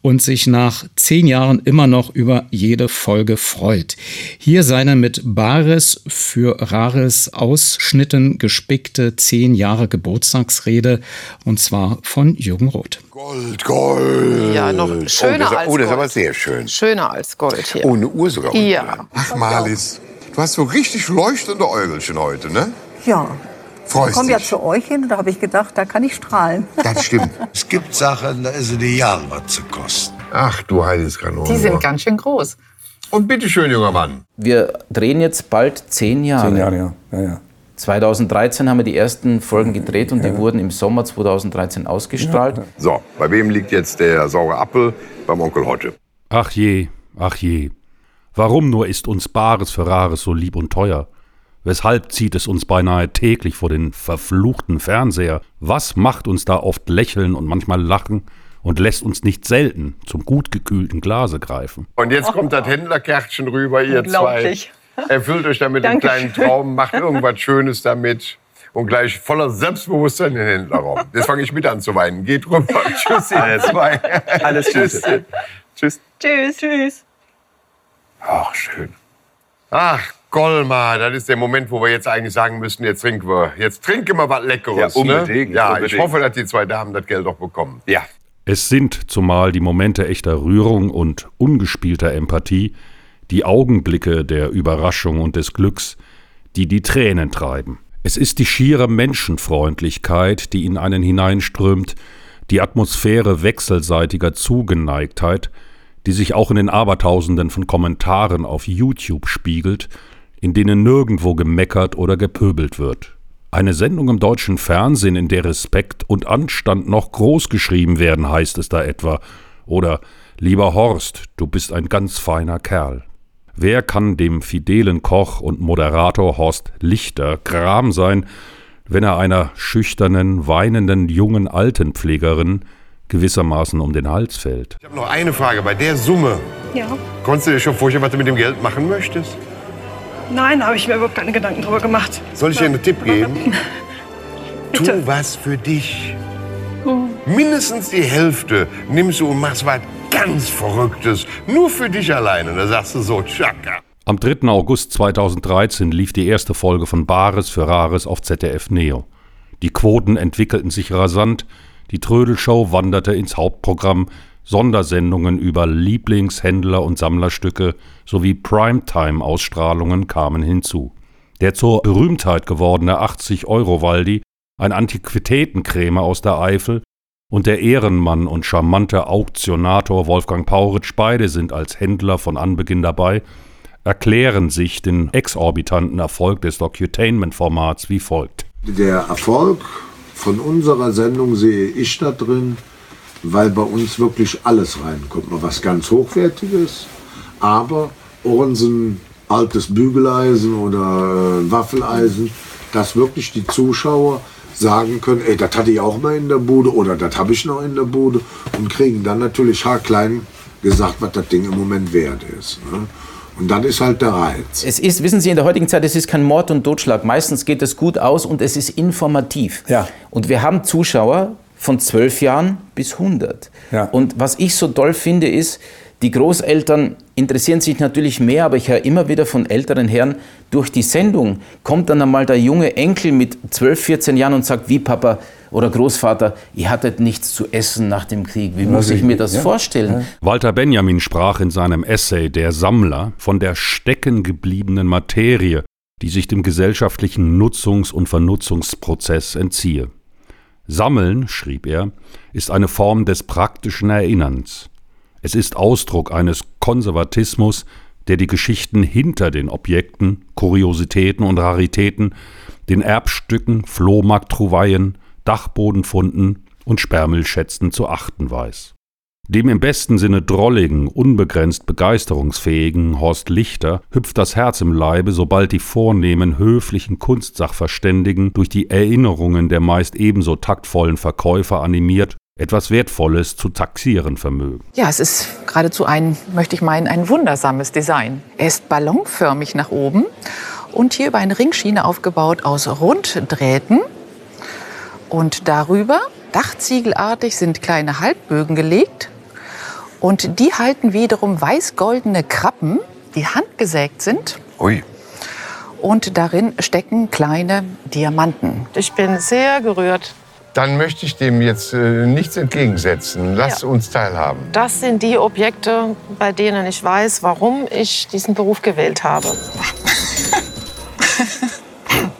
und sich nach zehn Jahren immer noch über jede Folge freut. Hier seine mit Bares für Rares Ausschnitten gespickte zehn Jahre Geburtstagsrede und zwar von Jürgen Roth. Gold, Gold. Ja, noch schöner oh, das, als Oh, das ist Gold. aber sehr schön. Schöner als Gold hier. Ohne Uhr sogar. Ja. Ach, Marlies, du hast so richtig leuchtende Äugelchen heute, ne? Ja. Freust ich komme ja zu euch hin und da habe ich gedacht, da kann ich strahlen. Das stimmt. Es gibt Sachen, da ist es ideal, was zu kosten. Ach, du heiles Kanon. Die sind ganz schön groß. Und bitteschön, junger Mann. Wir drehen jetzt bald zehn Jahre. Zehn Jahre, ja. ja, ja. 2013 haben wir die ersten Folgen gedreht und die wurden im Sommer 2013 ausgestrahlt. So, bei wem liegt jetzt der saure Apfel? Beim Onkel Hotte. Ach je, ach je. Warum nur ist uns Bares für Rares so lieb und teuer? Weshalb zieht es uns beinahe täglich vor den verfluchten Fernseher? Was macht uns da oft lächeln und manchmal lachen und lässt uns nicht selten zum gut gekühlten Glase greifen? Und jetzt kommt das Händlerkärtchen rüber, ihr zwei. Erfüllt euch damit einen kleinen Traum, macht irgendwas Schönes damit. Und gleich voller Selbstbewusstsein in den Händlerraum. Jetzt fange ich mit an zu weinen. Geht rüber. Tschüss, ihr zwei. Alles Tschüss. Tschüss. Tschüss. Tschüss. Ach, schön. Ach, Golmar, das ist der Moment, wo wir jetzt eigentlich sagen müssen, jetzt trinken wir, jetzt trinken wir was Leckeres. Ja, unbedingt, Ne? Ja, unbedingt. ich hoffe, dass die zwei Damen das Geld auch bekommen. Ja. Es sind zumal die Momente echter Rührung und ungespielter Empathie, die Augenblicke der Überraschung und des Glücks, die die Tränen treiben. Es ist die schiere Menschenfreundlichkeit, die in einen hineinströmt, die Atmosphäre wechselseitiger Zugeneigtheit, die sich auch in den Abertausenden von Kommentaren auf YouTube spiegelt, in denen nirgendwo gemeckert oder gepöbelt wird. Eine Sendung im deutschen Fernsehen, in der Respekt und Anstand noch groß geschrieben werden, heißt es da etwa. Oder Lieber Horst, du bist ein ganz feiner Kerl. Wer kann dem fidelen Koch und Moderator Horst Lichter Gram sein, wenn er einer schüchternen, weinenden jungen Altenpflegerin gewissermaßen um den Hals fällt? Ich habe noch eine Frage. Bei der Summe, Ja. konntest du dir schon vorstellen, was du mit dem Geld machen möchtest? Nein, habe ich mir überhaupt keine Gedanken drüber gemacht. Soll ich dir einen Tipp geben? Tu was für dich. Mindestens die Hälfte nimmst du und machst was ganz Verrücktes. Nur für dich alleine. Da sagst du so, tschakka. Am 3. August 2013 lief die erste Folge von Bares für Rares auf ZDF Neo. Die Quoten entwickelten sich rasant, die Trödelshow wanderte ins Hauptprogramm, Sondersendungen über Lieblingshändler und Sammlerstücke sowie Primetime-Ausstrahlungen kamen hinzu. Der zur Berühmtheit gewordene 80-Euro-Waldi, ein Antiquitätenkrämer aus der Eifel, und der Ehrenmann und charmante Auktionator Wolfgang Pauritsch, beide sind als Händler von Anbeginn dabei, erklären sich den exorbitanten Erfolg des Docutainment-Formats wie folgt. Der Erfolg von unserer Sendung sehe ich da drin, weil bei uns wirklich alles reinkommt. Mal was ganz Hochwertiges, aber Ohren altes Bügeleisen oder äh, Waffeleisen, dass wirklich die Zuschauer sagen können, ey, das hatte ich auch mal in der Bude oder das habe ich noch in der Bude und kriegen dann natürlich haarklein gesagt, was das Ding im Moment wert ist. Ne? Und das ist halt der Reiz. Es ist, wissen Sie, in der heutigen Zeit, es ist kein Mord und Totschlag. Meistens geht es gut aus und es ist informativ. Ja. Und wir haben Zuschauer, von 12 Jahren bis 100. Und was ich so toll finde, ist, die Großeltern interessieren sich natürlich mehr, aber ich höre immer wieder von älteren Herren, durch die Sendung kommt dann einmal der junge Enkel mit 12, 14 Jahren und sagt, wie Papa oder Großvater, ihr hattet nichts zu essen nach dem Krieg. Wie muss ich mir das vorstellen? Walter Benjamin sprach in seinem Essay Der Sammler von der steckengebliebenen Materie, die sich dem gesellschaftlichen Nutzungs- und Vernutzungsprozess entziehe. Sammeln, schrieb er, ist eine Form des praktischen Erinnerns. Es ist Ausdruck eines Konservatismus, der die Geschichten hinter den Objekten, Kuriositäten und Raritäten, den Erbstücken, Flohmarkt-Trouvaillen, Dachbodenfunden und Sperrmüllschätzen zu achten weiß. Dem im besten Sinne drolligen, unbegrenzt begeisterungsfähigen Horst Lichter hüpft das Herz im Leibe, sobald die vornehmen, höflichen Kunstsachverständigen durch die Erinnerungen der meist ebenso taktvollen Verkäufer animiert, etwas Wertvolles zu taxieren vermögen. Ja, es ist geradezu ein, möchte ich meinen, ein wundersames Design. Er ist ballonförmig nach oben und hier über eine Ringschiene aufgebaut aus Runddrähten. Und darüber, dachziegelartig, sind kleine Halbbögen gelegt. Und die halten wiederum weiß-goldene Krabben, die handgesägt sind. Ui. Und darin stecken kleine Diamanten. Ich bin sehr gerührt. Dann möchte ich dem jetzt äh, nichts entgegensetzen. Lass Ja. uns teilhaben. Das sind die Objekte, bei denen ich weiß, warum ich diesen Beruf gewählt habe.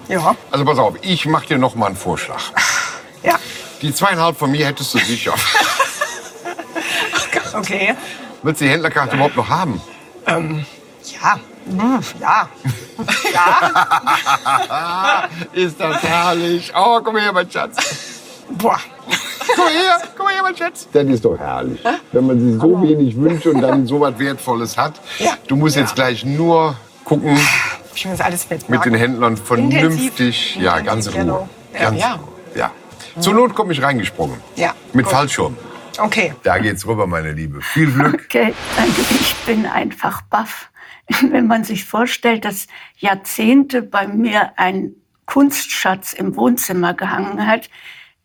ja. Also pass auf, ich mache dir noch mal einen Vorschlag. Ja. Die zweieinhalb von mir hättest du sicher. Okay. Willst du die Händlerkarte überhaupt noch haben? Ähm, ja. Hm, Ja. Ja. Ist das herrlich. Oh, komm her, mein Schatz. Boah. Komm her, komm her, mein Schatz. Das ist doch herrlich. Wenn man sich so wenig wünscht und dann so was Wertvolles hat. Ja. Du musst jetzt gleich nur gucken Ich muss alles mitmachen. mit den Händlern vernünftig. Ja, ganz in Ruhe. Ganz Ja. Ja. Zur Not komme ich reingesprungen. Ja. Mit gut. Fallschirm. Okay. Da geht's rüber, meine Liebe. Viel Glück. Okay, danke. Ich bin einfach baff. Wenn man sich vorstellt, dass Jahrzehnte bei mir ein Kunstschatz im Wohnzimmer gehangen hat,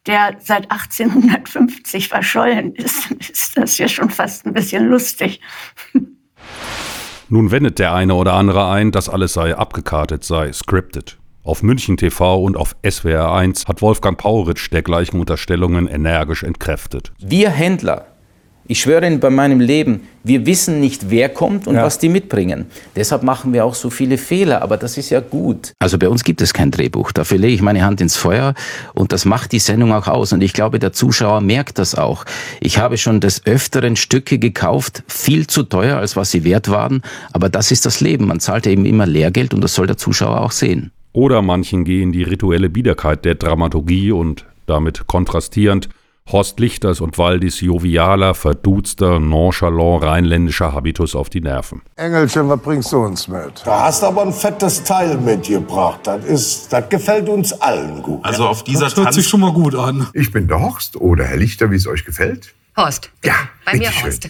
der seit 1850 verschollen ist, dann ist das ja schon fast ein bisschen lustig. Nun wendet der eine oder andere ein, das alles sei abgekartet, sei scripted. Auf München TV und auf SWR 1 hat Wolfgang Pauritsch dergleichen Unterstellungen energisch entkräftet. Wir Händler, ich schwöre Ihnen bei meinem Leben, wir wissen nicht, wer kommt und was die mitbringen. Deshalb machen wir auch so viele Fehler, aber das ist ja gut. Also bei uns gibt es kein Drehbuch. Dafür lege ich meine Hand ins Feuer und das macht die Sendung auch aus. Und ich glaube, der Zuschauer merkt das auch. Ich habe schon des Öfteren Stücke gekauft, viel zu teuer, als was sie wert waren. Aber das ist das Leben. Man zahlt ja eben immer Lehrgeld und das soll der Zuschauer auch sehen. Oder manchen gehen die rituelle Biederkeit der Dramaturgie und damit kontrastierend Horst Lichters und Waldis jovialer, verduzter, nonchalant rheinländischer Habitus auf die Nerven. Engelchen, was bringst du uns mit? Da hast du aber ein fettes Teil mitgebracht. Das, ist, das gefällt uns allen gut. Also auf dieser Das hört sich schon mal gut an. Ich bin der Horst oder Herr Lichter, wie es euch gefällt. Horst. Ja, Bei mir bitteschön. Horst.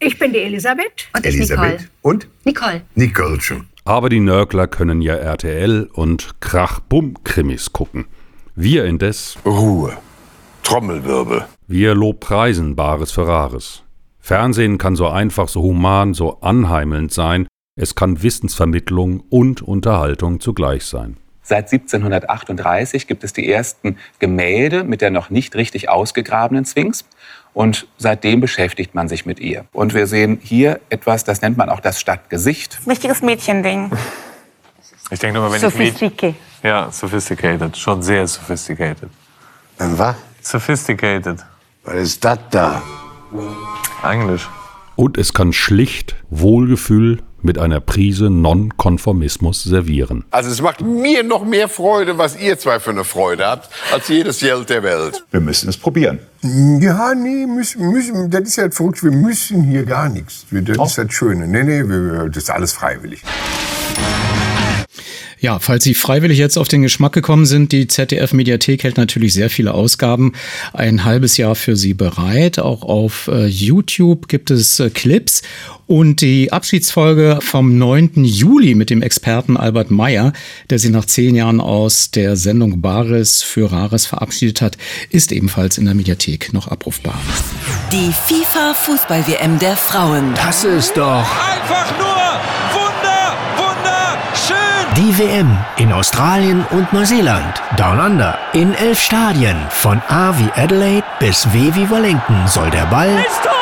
Ich bin die Elisabeth. Und Elisabeth. Und? Nicole. Nicolchen. Aber die Nörgler können ja RTL und Krach-Bumm-Krimis gucken. Wir indes. Ruhe. Trommelwirbel. Wir lobpreisen Bares für Rares. Fernsehen kann so einfach, so human, so anheimelnd sein. Es kann Wissensvermittlung und Unterhaltung zugleich sein. Seit 1738 gibt es die ersten Gemälde mit der noch nicht richtig ausgegrabenen Sphinx. Und seitdem beschäftigt man sich mit ihr. Und wir sehen hier etwas, das nennt man auch das Stadtgesicht. Richtiges Mädchending. Ich denke nur, wenn ich Mädchen... Sophisticated. Ja, sophisticated. Schon sehr sophisticated. Dann was? Sophisticated. Was ist das da? Englisch. Und es kann schlicht Wohlgefühl mit einer Prise Nonkonformismus servieren. Also es macht mir noch mehr Freude, was ihr zwei für eine Freude habt, als jedes Geld der Welt. Wir müssen es probieren. Ja, nee, müssen, müssen, das ist ja verrückt. Wir müssen hier gar nichts. Das ist das Schöne. Nee, nee, wir, das ist alles freiwillig. Ja, falls Sie freiwillig jetzt auf den Geschmack gekommen sind, die ZDF-Mediathek hält natürlich sehr viele Ausgaben ein halbes Jahr für Sie bereit. Auch auf äh, YouTube gibt es äh, Clips. Und die Abschiedsfolge vom 9. Juli mit dem Experten Albert Meyer, der sie nach zehn Jahren aus der Sendung Bares für Rares verabschiedet hat, ist ebenfalls in der Mediathek noch abrufbar. Die FIFA Fußball-WM der Frauen. Das ist doch Einfach nur. Die WM in Australien und Neuseeland. Down Under. In elf Stadien. Von A wie Adelaide bis W wie Wellington soll der Ball Ins Tor,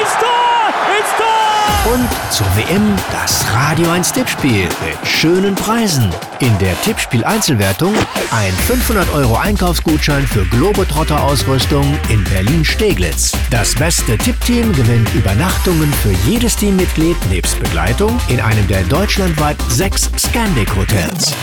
ins Tor, ins Tor. Und zur WM das Radio 1 Tippspiel mit schönen Preisen. In der Tippspiel-Einzelwertung ein 500 Euro Einkaufsgutschein für Globetrotter-Ausrüstung in Berlin-Steglitz. Das beste Tippteam gewinnt Übernachtungen für jedes Teammitglied nebst Begleitung in einem der deutschlandweit sechs Scandic-Hotels.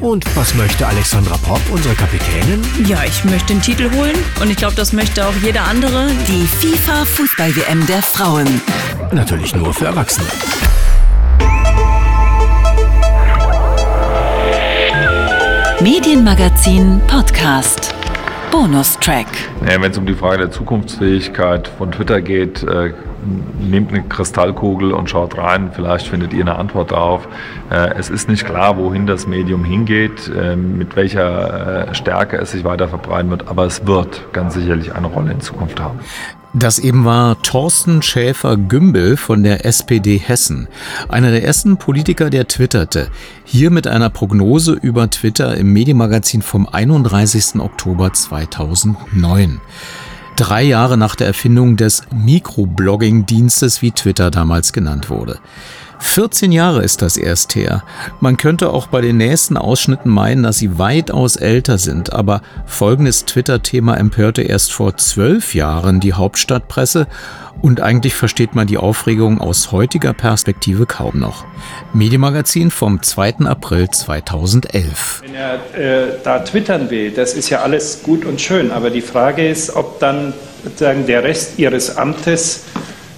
Und was möchte Alexandra Popp, unsere Kapitänin? Ja, ich möchte den Titel holen und ich glaube, das möchte auch jeder andere. Die FIFA Fußball-WM der Frauen. Natürlich nur für Erwachsene. Medienmagazin Podcast. Bonustrack. Ja, Wenn es um die Frage der Zukunftsfähigkeit von Twitter geht, äh, nehmt eine Kristallkugel und schaut rein. Vielleicht findet ihr eine Antwort darauf. Äh, es ist nicht klar, wohin das Medium hingeht, äh, mit welcher äh, Stärke es sich weiter verbreiten wird, aber es wird ganz sicherlich eine Rolle in Zukunft haben. Das eben war Thorsten Schäfer-Gümbel von der SPD Hessen. Einer der ersten Politiker, der twitterte. Hier mit einer Prognose über Twitter im Medienmagazin vom 31. Oktober 2009. Drei Jahre nach der Erfindung des Mikroblogging-Dienstes, wie Twitter damals genannt wurde. 14 Jahre ist das erst her. Man könnte auch bei den nächsten Ausschnitten meinen, dass sie weitaus älter sind, aber folgendes Twitter-Thema empörte erst vor zwölf Jahren die Hauptstadtpresse und eigentlich versteht man die Aufregung aus heutiger Perspektive kaum noch. Medienmagazin vom 2. April 2011. Wenn er äh, da twittern will, das ist ja alles gut und schön, aber die Frage ist, ob dann sozusagen der Rest ihres Amtes,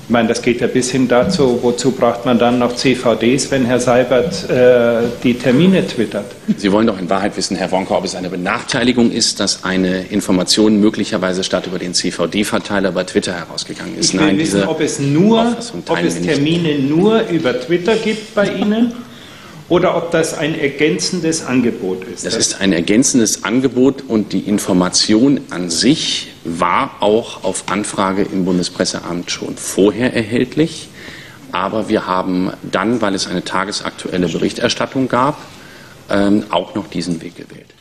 ich meine, das geht ja bis hin dazu, wozu braucht man dann noch CVDs, wenn Herr Seibert äh, die Termine twittert? Sie wollen doch in Wahrheit wissen, Herr Wonka, ob es eine Benachteiligung ist, dass eine Information möglicherweise statt über den CVD-Verteiler bei Twitter herausgegangen ist. Ich will wissen, diese ob es nur, ob es. Termine nur über Twitter gibt bei Ihnen oder ob das ein ergänzendes Angebot ist. Das ist ein ergänzendes Angebot und die Information an sich war auch auf Anfrage im Bundespresseamt schon vorher erhältlich. Aber wir haben dann, weil es eine tagesaktuelle Berichterstattung gab, ähm, auch noch diesen Weg gewählt.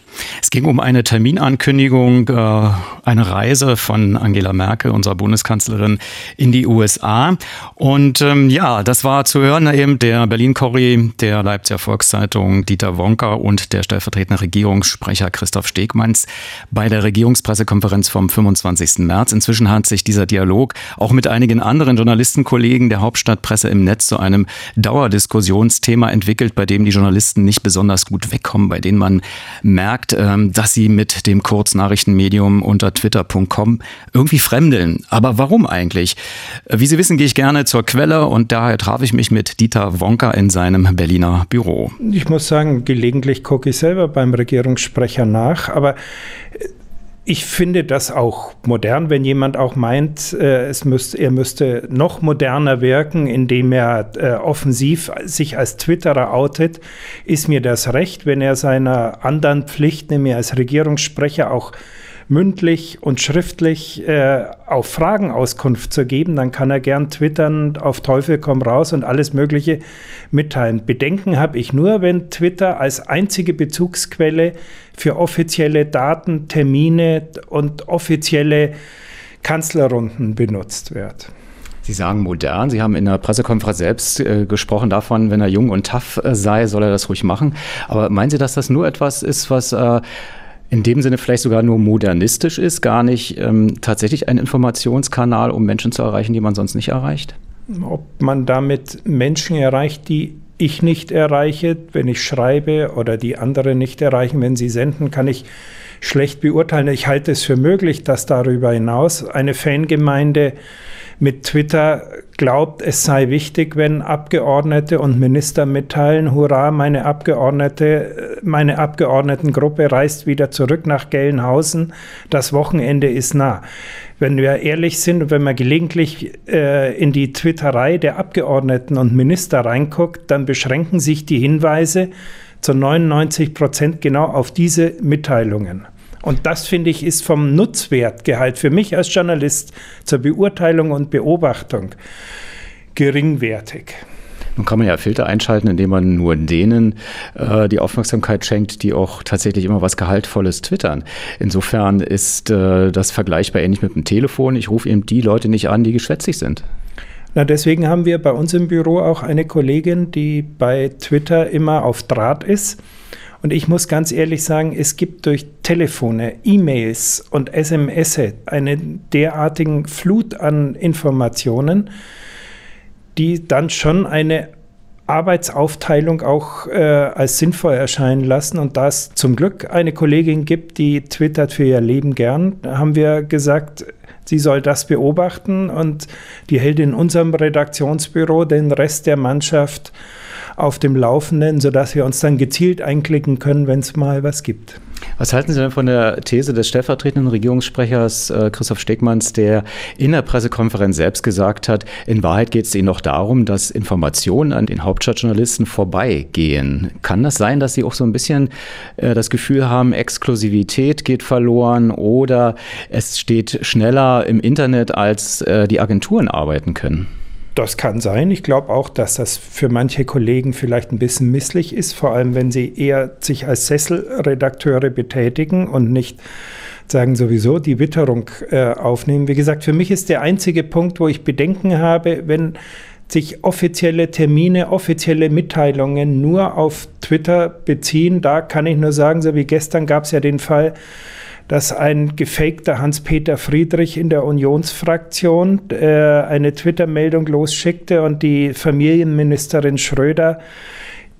Es ging um eine Terminankündigung, äh, eine Reise von Angela Merkel, unserer Bundeskanzlerin, in die USA. Und ähm, ja, das war zu hören eben der Berlin-Corrie, der Leipziger Volkszeitung Dieter Wonka und der stellvertretende Regierungssprecher Christoph Stegmanns bei der Regierungspressekonferenz vom 25. März. Inzwischen hat sich dieser Dialog auch mit einigen anderen Journalistenkollegen der Hauptstadtpresse im Netz zu einem Dauerdiskussionsthema entwickelt, bei dem die Journalisten nicht besonders gut wegkommen, bei denen man merkt, ähm, dass sie mit dem Kurznachrichtenmedium unter twitter.com irgendwie fremdeln. Aber warum eigentlich? Wie Sie wissen, gehe ich gerne zur Quelle und daher traf ich mich mit Dieter Wonka in seinem Berliner Büro. Ich muss sagen, gelegentlich gucke ich selber beim Regierungssprecher nach, aber äh, ich finde das auch modern, wenn jemand auch meint, äh, es müsste, er müsste noch moderner wirken, indem er äh, offensiv sich als Twitterer outet, ist mir das recht, wenn er seiner anderen Pflicht, nämlich als Regierungssprecher auch mündlich und schriftlich äh, auf Fragen Auskunft zu geben, dann kann er gern twittern, auf Teufel komm raus und alles Mögliche mitteilen. Bedenken habe ich nur, wenn Twitter als einzige Bezugsquelle für offizielle Daten, Termine und offizielle Kanzlerrunden benutzt wird. Sie sagen modern. Sie haben in der Pressekonferenz selbst äh, gesprochen davon, wenn er jung und tough äh, sei, soll er das ruhig machen. Aber meinen Sie, dass das nur etwas ist, was äh, in dem Sinne vielleicht sogar nur modernistisch ist, gar nicht ähm, tatsächlich ein Informationskanal, um Menschen zu erreichen, die man sonst nicht erreicht? Ob man damit Menschen erreicht, die ich nicht erreiche, wenn ich schreibe oder die andere nicht erreichen, wenn sie senden, kann ich schlecht beurteilen. Ich halte es für möglich, dass darüber hinaus eine Fangemeinde mit Twitter glaubt, es sei wichtig, wenn Abgeordnete und Minister mitteilen, hurra, meine Abgeordnete, meine Abgeordnetengruppe reist wieder zurück nach Gelnhausen, das Wochenende ist nah. Wenn wir ehrlich sind und wenn man gelegentlich äh, in die Twitterei der Abgeordneten und Minister reinguckt, dann beschränken sich die Hinweise zu 99 Prozent genau auf diese Mitteilungen. Und das, finde ich, ist vom Nutzwertgehalt für mich als Journalist zur Beurteilung und Beobachtung geringwertig. Nun kann man ja Filter einschalten, indem man nur denen äh, die Aufmerksamkeit schenkt, die auch tatsächlich immer was Gehaltvolles twittern. Insofern ist äh, das vergleichbar ähnlich mit dem Telefon. Ich rufe eben die Leute nicht an, die geschwätzig sind. Na, deswegen haben wir bei uns im Büro auch eine Kollegin, die bei Twitter immer auf Draht ist und ich muss ganz ehrlich sagen, es gibt durch Telefone, E-Mails und SMS eine derartigen Flut an Informationen, die dann schon eine Arbeitsaufteilung auch äh, als sinnvoll erscheinen lassen. Und da es zum Glück eine Kollegin gibt, die twittert für ihr Leben gern, haben wir gesagt, sie soll das beobachten und die hält in unserem Redaktionsbüro den Rest der Mannschaft auf dem Laufenden, sodass wir uns dann gezielt einklicken können, wenn es mal was gibt. Was halten Sie denn von der These des stellvertretenden Regierungssprechers äh, Christoph Stegmanns, der in der Pressekonferenz selbst gesagt hat, in Wahrheit geht es Ihnen noch darum, dass Informationen an den Hauptstadtjournalisten vorbeigehen. Kann das sein, dass Sie auch so ein bisschen äh, das Gefühl haben, Exklusivität geht verloren oder es steht schneller im Internet, als äh, die Agenturen arbeiten können? Das kann sein. Ich glaube auch, dass das für manche Kollegen vielleicht ein bisschen misslich ist, vor allem wenn sie eher sich als Sesselredakteure betätigen und nicht sagen sowieso die Witterung äh, aufnehmen. Wie gesagt, für mich ist der einzige Punkt, wo ich Bedenken habe, wenn sich offizielle Termine, offizielle Mitteilungen nur auf Twitter beziehen. Da kann ich nur sagen, so wie gestern gab es ja den Fall, dass ein gefakter Hans-Peter Friedrich in der Unionsfraktion äh, eine Twitter-Meldung losschickte und die Familienministerin Schröder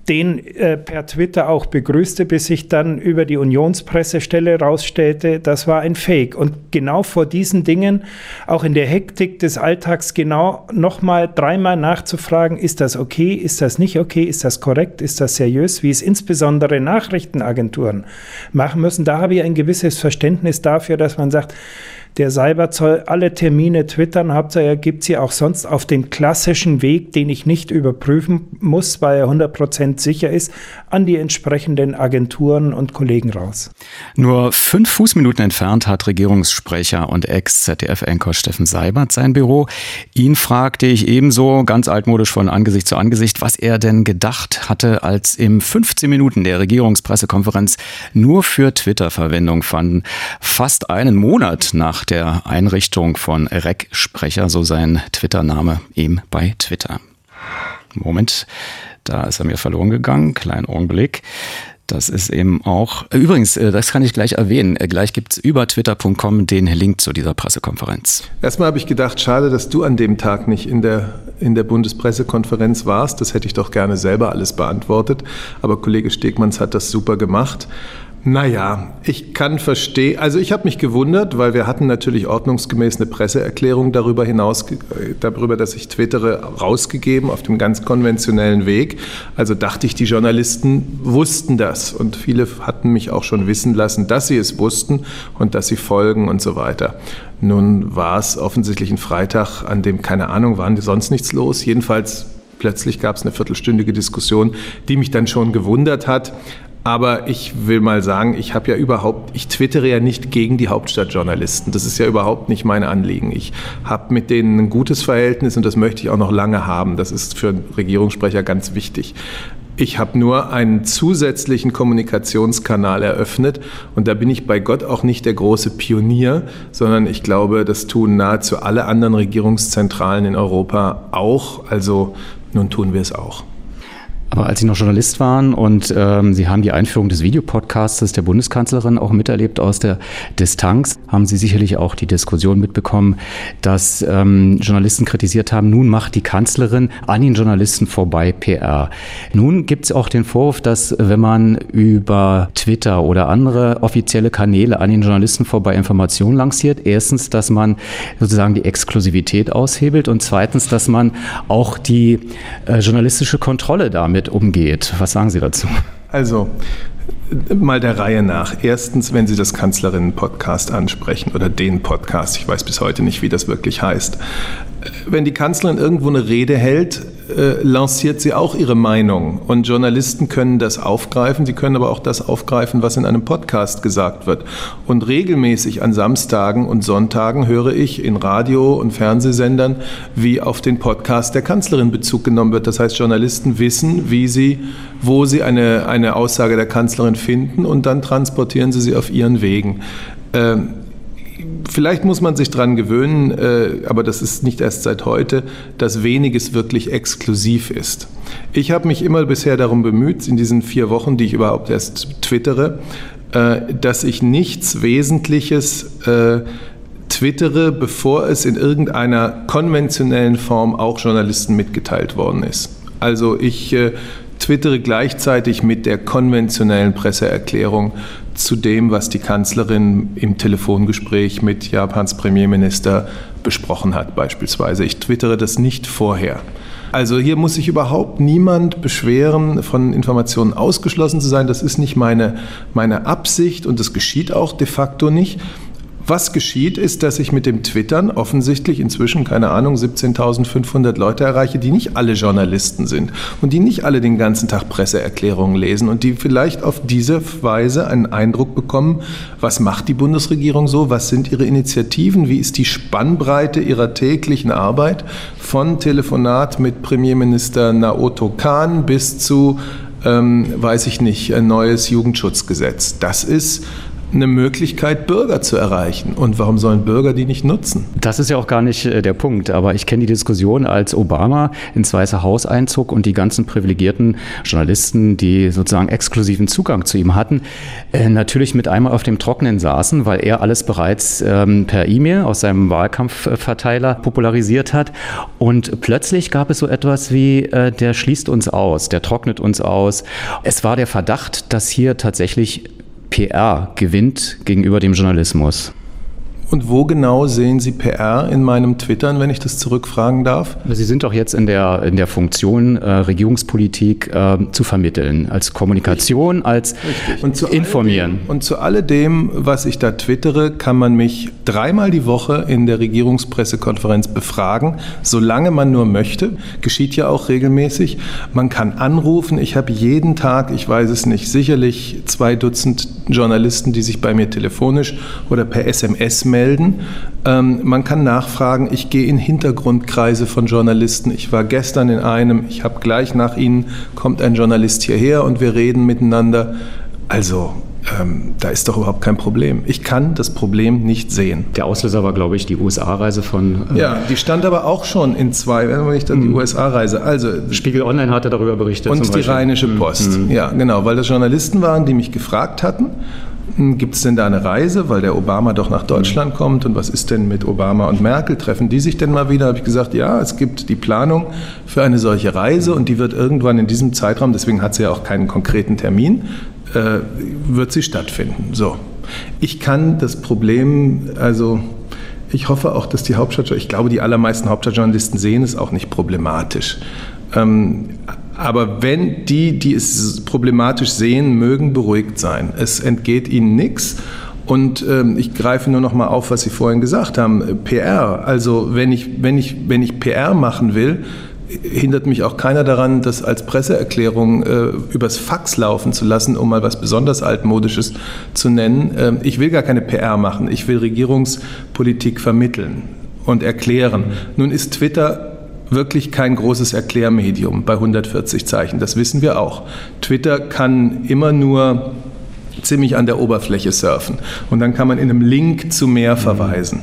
den äh, per Twitter auch begrüßte, bis sich dann über die Unionspressestelle rausstellte, das war ein Fake. Und genau vor diesen Dingen, auch in der Hektik des Alltags, genau nochmal dreimal nachzufragen, ist das okay, ist das nicht okay, ist das korrekt, ist das seriös, wie es insbesondere Nachrichtenagenturen machen müssen. Da habe ich ein gewisses Verständnis dafür, dass man sagt, der Cyberzoll alle Termine twittern. Hauptsache er gibt sie auch sonst auf den klassischen Weg, den ich nicht überprüfen muss, weil er 100% sicher ist, an die entsprechenden Agenturen und Kollegen raus. Nur fünf Fußminuten entfernt hat Regierungssprecher und Ex-ZDF-Anchor Steffen Seibert sein Büro. Ihn fragte ich ebenso ganz altmodisch von Angesicht zu Angesicht, was er denn gedacht hatte, als im 15 Minuten der Regierungspressekonferenz nur für Twitter Verwendung fanden. Fast einen Monat nach nach der Einrichtung von Rec-Sprecher, so sein Twitter-Name, ihm bei Twitter. Moment, da ist er mir verloren gegangen. Kleinen Augenblick. Das ist eben auch, übrigens, äh, das kann ich gleich erwähnen, äh, gleich gibt es über twitter.com den Link zu dieser Pressekonferenz. Erstmal habe ich gedacht, schade, dass du an dem Tag nicht in der, in der Bundespressekonferenz warst. Das hätte ich doch gerne selber alles beantwortet. Aber Kollege Stegmanns hat das super gemacht. Naja, ich kann verstehen, also ich habe mich gewundert, weil wir hatten natürlich ordnungsgemäß eine Presseerklärung darüber hinaus, darüber, dass ich twittere, rausgegeben auf dem ganz konventionellen Weg. Also dachte ich, die Journalisten wussten das und viele hatten mich auch schon wissen lassen, dass sie es wussten und dass sie folgen und so weiter. Nun war es offensichtlich ein Freitag, an dem, keine Ahnung, waren sonst nichts los. Jedenfalls plötzlich gab es eine viertelstündige Diskussion, die mich dann schon gewundert hat. Aber ich will mal sagen, ich habe ja überhaupt, ich twittere ja nicht gegen die Hauptstadtjournalisten. Das ist ja überhaupt nicht mein Anliegen. Ich habe mit denen ein gutes Verhältnis und das möchte ich auch noch lange haben. Das ist für einen Regierungssprecher ganz wichtig. Ich habe nur einen zusätzlichen Kommunikationskanal eröffnet und da bin ich bei Gott auch nicht der große Pionier, sondern ich glaube, das tun nahezu alle anderen Regierungszentralen in Europa auch. Also nun tun wir es auch. Aber als Sie noch Journalist waren und ähm, Sie haben die Einführung des Videopodcasts der Bundeskanzlerin auch miterlebt aus der Distanz, haben Sie sicherlich auch die Diskussion mitbekommen, dass ähm, Journalisten kritisiert haben, nun macht die Kanzlerin an den Journalisten vorbei PR. Nun gibt es auch den Vorwurf, dass wenn man über Twitter oder andere offizielle Kanäle an den Journalisten vorbei Informationen lanciert, erstens, dass man sozusagen die Exklusivität aushebelt und zweitens, dass man auch die äh, journalistische Kontrolle damit damit umgeht. Was sagen Sie dazu? Also, mal der Reihe nach. Erstens, wenn Sie das Kanzlerinnen-Podcast ansprechen oder den Podcast, ich weiß bis heute nicht, wie das wirklich heißt. Wenn die Kanzlerin irgendwo eine Rede hält, äh, lanciert sie auch ihre Meinung. Und Journalisten können das aufgreifen, sie können aber auch das aufgreifen, was in einem Podcast gesagt wird. Und regelmäßig an Samstagen und Sonntagen höre ich in Radio- und Fernsehsendern, wie auf den Podcast der Kanzlerin Bezug genommen wird. Das heißt, Journalisten wissen, wie sie, wo sie eine, eine Aussage der Kanzlerin finden und dann transportieren sie sie auf ihren Wegen. Ähm, vielleicht muss man sich daran gewöhnen, äh, aber das ist nicht erst seit heute, dass weniges wirklich exklusiv ist. Ich habe mich immer bisher darum bemüht, in diesen vier Wochen, die ich überhaupt erst twittere, äh, dass ich nichts Wesentliches äh, twittere, bevor es in irgendeiner konventionellen Form auch Journalisten mitgeteilt worden ist. Also ich twittere gleichzeitig mit der konventionellen Presseerklärung zu dem, was die Kanzlerin im Telefongespräch mit Japans Premierminister besprochen hat beispielsweise. Ich twittere das nicht vorher. Also hier muss sich überhaupt niemand beschweren, von Informationen ausgeschlossen zu sein. Das ist nicht meine, meine Absicht und das geschieht auch de facto nicht. Was geschieht, ist, dass ich mit dem Twittern offensichtlich inzwischen, keine Ahnung, 17.500 Leute erreiche, die nicht alle Journalisten sind und die nicht alle den ganzen Tag Presseerklärungen lesen und die vielleicht auf diese Weise einen Eindruck bekommen, was macht die Bundesregierung so, was sind ihre Initiativen, wie ist die Spannbreite ihrer täglichen Arbeit von Telefonat mit Premierminister Naoto Kan bis zu ähm, weiß ich nicht, ein neues Jugendschutzgesetz. Das ist eine Möglichkeit, Bürger zu erreichen. Und warum sollen Bürger die nicht nutzen? Das ist ja auch gar nicht äh, der Punkt. Aber ich kenne die Diskussion, als Obama ins Weiße Haus einzog und die ganzen privilegierten Journalisten, die sozusagen exklusiven Zugang zu ihm hatten, äh, natürlich mit einmal auf dem Trockenen saßen, weil er alles bereits ähm, per E-Mail aus seinem Wahlkampfverteiler popularisiert hat. Und plötzlich gab es so etwas wie, äh, der schließt uns aus, der trocknet uns aus. Es war der Verdacht, dass hier tatsächlich PR gewinnt gegenüber dem Journalismus. Und wo genau sehen Sie PR in meinem Twittern, wenn ich das zurückfragen darf? Sie sind doch jetzt in der, in der Funktion, äh, Regierungspolitik äh, zu vermitteln, als Kommunikation, als Richtig. Und informieren. Alledem, und zu alledem, was ich da twittere, kann man mich dreimal die Woche in der Regierungspressekonferenz befragen, solange man nur möchte. Geschieht ja auch regelmäßig. Man kann anrufen. Ich habe jeden Tag, ich weiß es nicht, sicherlich zwei Dutzend Journalisten, die sich bei mir telefonisch oder per SMS melden melden. Ähm, man kann nachfragen. Ich gehe in Hintergrundkreise von Journalisten. Ich war gestern in einem. Ich habe gleich nach Ihnen kommt ein Journalist hierher und wir reden miteinander. Also ähm, da ist doch überhaupt kein Problem. Ich kann das Problem nicht sehen. Der Auslöser war, glaube ich, die USA-Reise von. Äh ja, die stand aber auch schon in zwei, wenn man nicht die mhm. USA-Reise. Also Spiegel Online hatte darüber berichtet. Und die Rheinische. Post. Mhm. Ja, genau, weil das Journalisten waren, die mich gefragt hatten Gibt es denn da eine Reise, weil der Obama doch nach Deutschland kommt? Und was ist denn mit Obama und Merkel? Treffen die sich denn mal wieder? Habe ich gesagt, ja, es gibt die Planung für eine solche Reise und die wird irgendwann in diesem Zeitraum, deswegen hat sie ja auch keinen konkreten Termin, äh, wird sie stattfinden. So. Ich kann das Problem, also ich hoffe auch, dass die Hauptstadt, ich glaube, die allermeisten Hauptstadtjournalisten sehen es auch nicht problematisch. Ähm, aber wenn die, die es problematisch sehen, mögen beruhigt sein. Es entgeht ihnen nichts. Und ähm, ich greife nur noch mal auf, was Sie vorhin gesagt haben, PR. Also wenn ich, wenn ich, wenn ich PR machen will, hindert mich auch keiner daran, das als Presseerklärung äh, übers Fax laufen zu lassen, um mal was besonders altmodisches zu nennen. Ähm, ich will gar keine PR machen. Ich will Regierungspolitik vermitteln und erklären. Nun ist Twitter wirklich kein großes Erklärmedium bei 140 Zeichen. Das wissen wir auch. Twitter kann immer nur ziemlich an der Oberfläche surfen und dann kann man in einem Link zu mehr verweisen.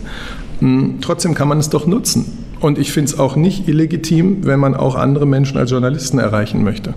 Hm, trotzdem kann man es doch nutzen. Und ich finde es auch nicht illegitim, wenn man auch andere Menschen als Journalisten erreichen möchte.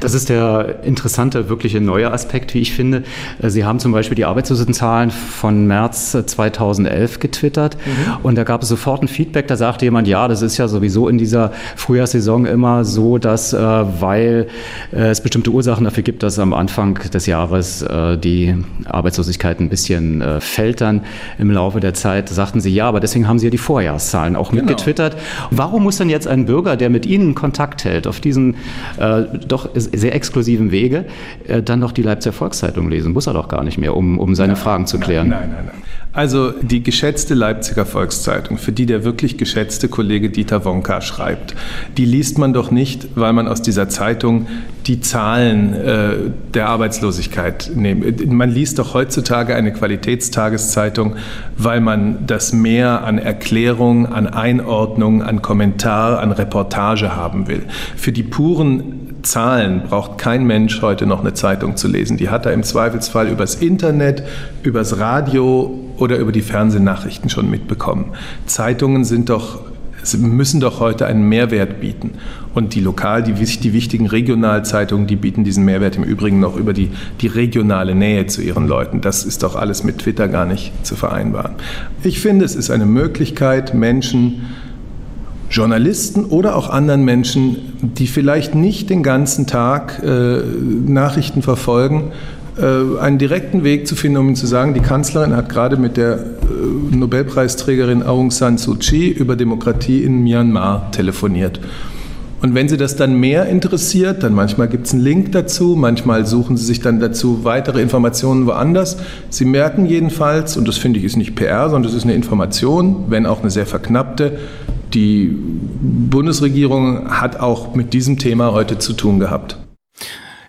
Das ist der interessante, wirkliche neue Aspekt, wie ich finde. Äh, Sie haben zum Beispiel die Arbeitslosenzahlen von März 2011 getwittert mhm. und da gab es sofort ein Feedback, da sagte jemand, ja, das ist ja sowieso in dieser Frühjahrssaison immer so, dass, äh, weil äh, es bestimmte Ursachen dafür gibt, dass am Anfang des Jahres die Arbeitslosigkeit ein bisschen fällt dann im Laufe der Zeit, sagten Sie, ja, aber deswegen haben Sie ja die Vorjahrszahlen auch genau. mitgetwittert. Warum muss denn jetzt ein Bürger, der mit Ihnen Kontakt hält, auf diesen äh, doch sehr exklusiven Wege, äh, dann noch die Leipziger Volkszeitung lesen? Muss er doch gar nicht mehr, um, um seine nein, Fragen zu klären. Nein, nein, nein. Also die geschätzte Leipziger Volkszeitung, für die der wirklich geschätzte Kollege Dieter Wonka schreibt, die liest man doch nicht, weil man aus dieser Zeitung die Zahlen äh, der Arbeitslosigkeit nimmt. Man liest doch heutzutage eine Qualitätstageszeitung, weil man das Mehr an Erklärung, an Einordnung, an Kommentar, an Reportage haben will. Für die puren Zahlen braucht kein Mensch heute noch eine Zeitung zu lesen. Die hat er im Zweifelsfall übers Internet, übers Radio oder über die Fernsehnachrichten schon mitbekommen. Zeitungen sind doch müssen doch heute einen Mehrwert bieten. Und die lokal, die, die wichtigen Regionalzeitungen, die bieten diesen Mehrwert im Übrigen noch über die, die regionale Nähe zu ihren Leuten. Das ist doch alles mit Twitter gar nicht zu vereinbaren. Ich finde, es ist eine Möglichkeit, Menschen Journalisten oder auch anderen Menschen, die vielleicht nicht den ganzen Tag äh, Nachrichten verfolgen, äh, einen direkten Weg zu finden, um ihnen zu sagen, die Kanzlerin hat gerade mit der äh, Nobelpreisträgerin Aung San Suu Kyi über Demokratie in Myanmar telefoniert. Und wenn Sie das dann mehr interessiert, dann manchmal gibt es einen Link dazu, manchmal suchen Sie sich dann dazu weitere Informationen woanders. Sie merken jedenfalls, und das finde ich ist nicht PR, sondern das ist eine Information, wenn auch eine sehr verknappte, die Bundesregierung hat auch mit diesem Thema heute zu tun gehabt.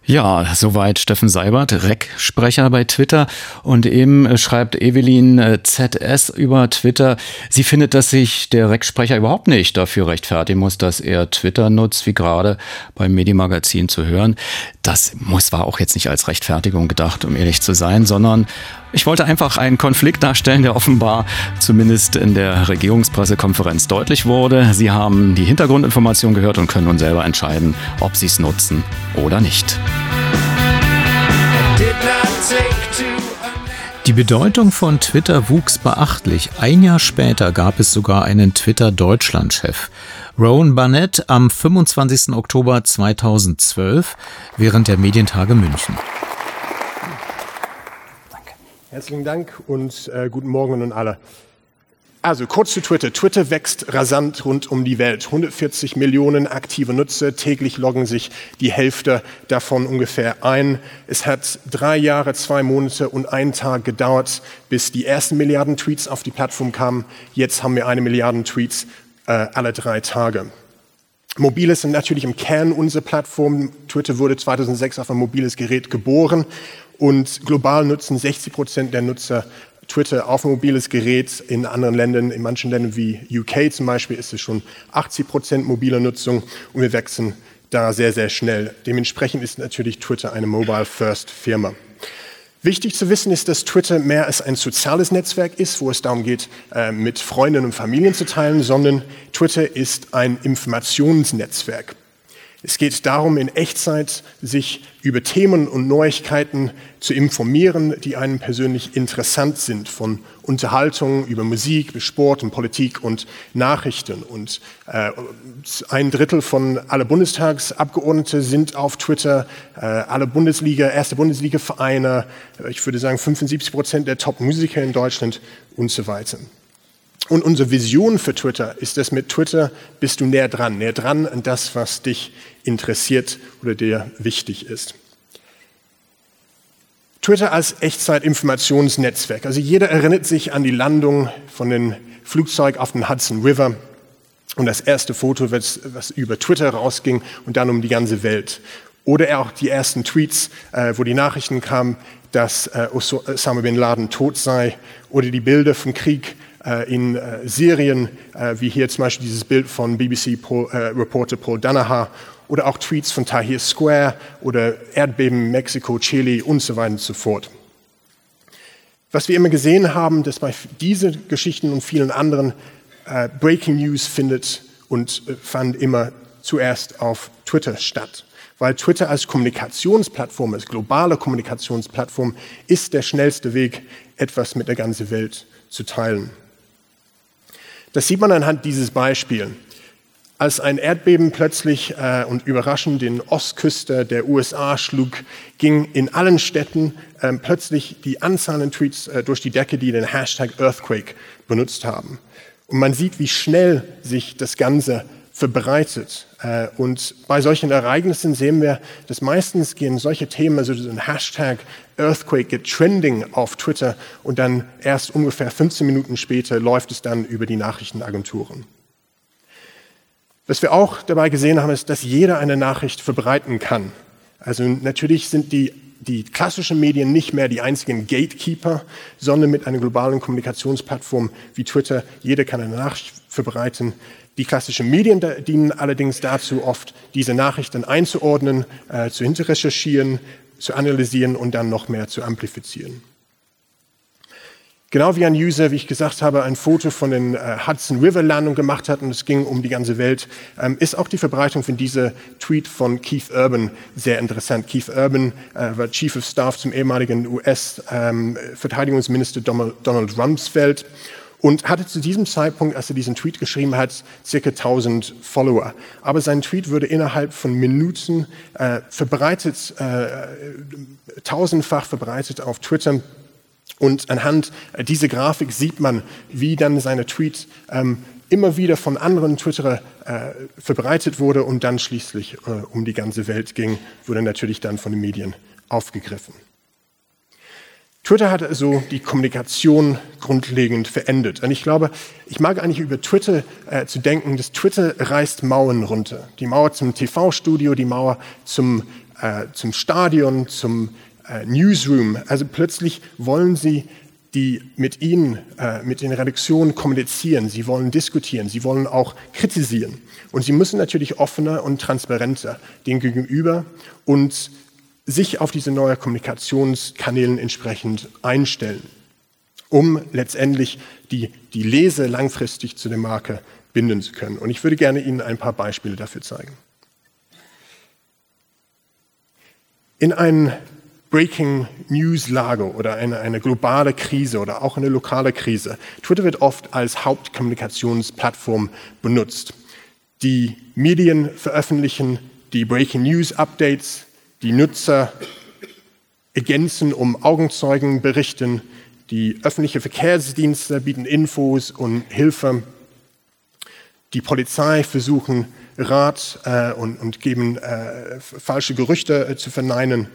Ja, soweit Steffen Seibert, REC-Sprecher bei Twitter. Und eben äh, schreibt Evelyn äh, ZS über Twitter, sie findet, dass sich der REC-Sprecher überhaupt nicht dafür rechtfertigen muss, dass er Twitter nutzt, wie gerade beim Medienmagazin zu hören. Das muss war auch jetzt nicht als Rechtfertigung gedacht, um ehrlich zu sein, sondern ich wollte einfach einen Konflikt darstellen, der offenbar zumindest in der Regierungspressekonferenz deutlich wurde. Sie haben die Hintergrundinformation gehört und können nun selber entscheiden, ob Sie es nutzen oder nicht. Die Bedeutung von Twitter wuchs beachtlich. Ein Jahr später gab es sogar einen Twitter-Deutschland-Chef. Rowan Barnett am 25. Oktober 2012 während der Medientage München. Herzlichen Dank und äh, guten Morgen an alle. Also kurz zu Twitter. Twitter wächst rasant rund um die Welt. 140 Millionen aktive Nutzer. Täglich loggen sich die Hälfte davon ungefähr ein. Es hat drei Jahre, zwei Monate und einen Tag gedauert, bis die ersten Milliarden Tweets auf die Plattform kamen. Jetzt haben wir eine Milliarde Tweets äh, alle drei Tage. Mobile sind natürlich im Kern unserer Plattform. Twitter wurde 2006 auf ein mobiles Gerät geboren und global nutzen 60 Prozent der Nutzer Twitter auf mobiles Gerät. In anderen Ländern, in manchen Ländern wie UK zum Beispiel, ist es schon 80 Prozent mobile Nutzung und wir wachsen da sehr, sehr schnell. Dementsprechend ist natürlich Twitter eine Mobile-First-Firma. Wichtig zu wissen ist, dass Twitter mehr als ein soziales Netzwerk ist, wo es darum geht, äh, mit Freunden und Familien zu teilen, sondern Twitter ist ein Informationsnetzwerk. Es geht darum, in Echtzeit sich über Themen und Neuigkeiten zu informieren, die einem persönlich interessant sind, von Unterhaltung über Musik, Sport und Politik und Nachrichten. Und äh, ein Drittel von alle Bundestagsabgeordnete sind auf Twitter, äh, alle Bundesliga, erste Bundesliga-Vereine, äh, ich würde sagen 75 Prozent der Top-Musiker in Deutschland und so weiter. Und unsere Vision für Twitter ist, dass mit Twitter bist du näher dran, näher dran an das, was dich interessiert oder dir wichtig ist. Twitter als Echtzeit-Informationsnetzwerk. Also jeder erinnert sich an die Landung von dem Flugzeug auf den Hudson River und das erste Foto, was, über Twitter rausging und dann um die ganze Welt. Oder auch die ersten Tweets, äh, wo die Nachrichten kamen, dass äh, Osama bin Laden tot sei. Oder die Bilder vom Krieg äh, in Syrien, wie hier zum Beispiel dieses Bild von BBC-Reporter Paul Danaher oder auch Tweets von Tahir Square oder Erdbeben Mexiko, Chile und so weiter und so fort. Was wir immer gesehen haben, dass bei diesen Geschichten und vielen anderen äh, Breaking News findet und äh, fand immer zuerst auf Twitter statt. weil Twitter als Kommunikationsplattform, als globale Kommunikationsplattform, ist der schnellste Weg, etwas mit der ganzen Welt zu teilen. Das sieht man anhand dieses Beispiels. Als ein Erdbeben plötzlich äh, und überraschend den Ostküste der USA schlug, ging in allen Städten äh, plötzlich die Anzahl an Tweets äh, durch die Decke, die den Hashtag Earthquake benutzt haben. Und man sieht, wie schnell sich das Ganze verbreitet. Äh, und bei solchen Ereignissen sehen wir, dass meistens gehen solche Themen, also ein Hashtag Earthquake geht trending auf Twitter und dann erst ungefähr 15 Minuten später läuft es dann über die Nachrichtenagenturen. Was wir auch dabei gesehen haben, ist, dass jeder eine Nachricht verbreiten kann. Also natürlich sind die, die klassischen Medien nicht mehr die einzigen Gatekeeper, sondern mit einer globalen Kommunikationsplattform wie Twitter, jeder kann eine Nachricht verbreiten. Die klassischen Medien dienen allerdings dazu, oft diese Nachrichten einzuordnen, äh, zu hinterrecherchieren, zu analysieren und dann noch mehr zu amplifizieren. Genau wie ein User, wie ich gesagt habe, ein Foto von den äh, Hudson River Landung gemacht hat und es ging um die ganze Welt, ähm, ist auch die Verbreitung von dieser Tweet von Keith Urban sehr interessant. Keith Urban äh, war Chief of Staff zum ehemaligen US-Verteidigungsminister ähm, Donald Rumsfeld und hatte zu diesem Zeitpunkt, als er diesen Tweet geschrieben hat, circa 1000 Follower. Aber sein Tweet wurde innerhalb von Minuten äh, verbreitet, äh, tausendfach verbreitet auf Twitter und anhand dieser Grafik sieht man, wie dann seine Tweets ähm, immer wieder von anderen Twitterer äh, verbreitet wurde und dann schließlich äh, um die ganze Welt ging, wurde natürlich dann von den Medien aufgegriffen. Twitter hat also die Kommunikation grundlegend verändert. Und ich glaube, ich mag eigentlich über Twitter äh, zu denken, dass Twitter reißt Mauern runter. Die Mauer zum TV-Studio, die Mauer zum, äh, zum Stadion, zum äh, Newsroom. Also plötzlich wollen sie die mit ihnen, äh, mit den Redaktionen kommunizieren. Sie wollen diskutieren. Sie wollen auch kritisieren. Und sie müssen natürlich offener und transparenter den gegenüber und sich auf diese neuen Kommunikationskanälen entsprechend einstellen, um letztendlich die, die Lese langfristig zu der Marke binden zu können. Und ich würde gerne Ihnen ein paar Beispiele dafür zeigen. In einem Breaking News Lage oder eine, eine globale Krise oder auch eine lokale Krise. Twitter wird oft als Hauptkommunikationsplattform benutzt. Die Medien veröffentlichen die Breaking News Updates, die Nutzer ergänzen um Augenzeugen berichten, die öffentlichen Verkehrsdienste bieten Infos und Hilfe, die Polizei versuchen Rat äh, und, und, geben äh, falsche Gerüchte äh, zu verneinen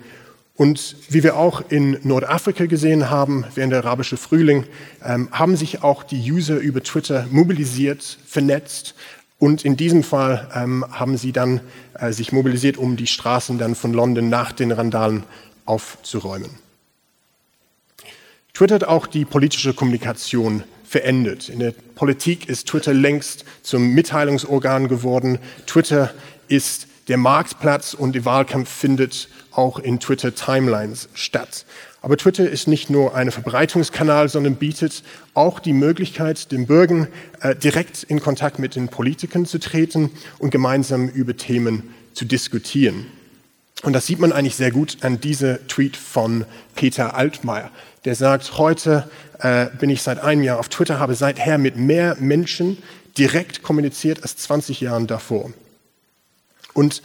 und wie wir auch in Nordafrika gesehen haben, während der arabische Frühling, ähm, haben sich auch die User über Twitter mobilisiert, vernetzt. Und in diesem Fall ähm, haben sie dann äh, sich mobilisiert, um die Straßen dann von London nach den Randalen aufzuräumen. Twitter hat auch die politische Kommunikation verändert. In der Politik ist Twitter längst zum Mitteilungsorgan geworden. Twitter ist der Marktplatz und der Wahlkampf findet auch in Twitter Timelines statt. Aber Twitter ist nicht nur ein Verbreitungskanal, sondern bietet auch die Möglichkeit, den Bürgern äh, direkt in Kontakt mit den Politikern zu treten und gemeinsam über Themen zu diskutieren. Und das sieht man eigentlich sehr gut an diesem Tweet von Peter Altmaier. Der sagt, heute äh, bin ich seit einem Jahr auf Twitter, habe seither mit mehr Menschen direkt kommuniziert als 20 Jahren davor. Und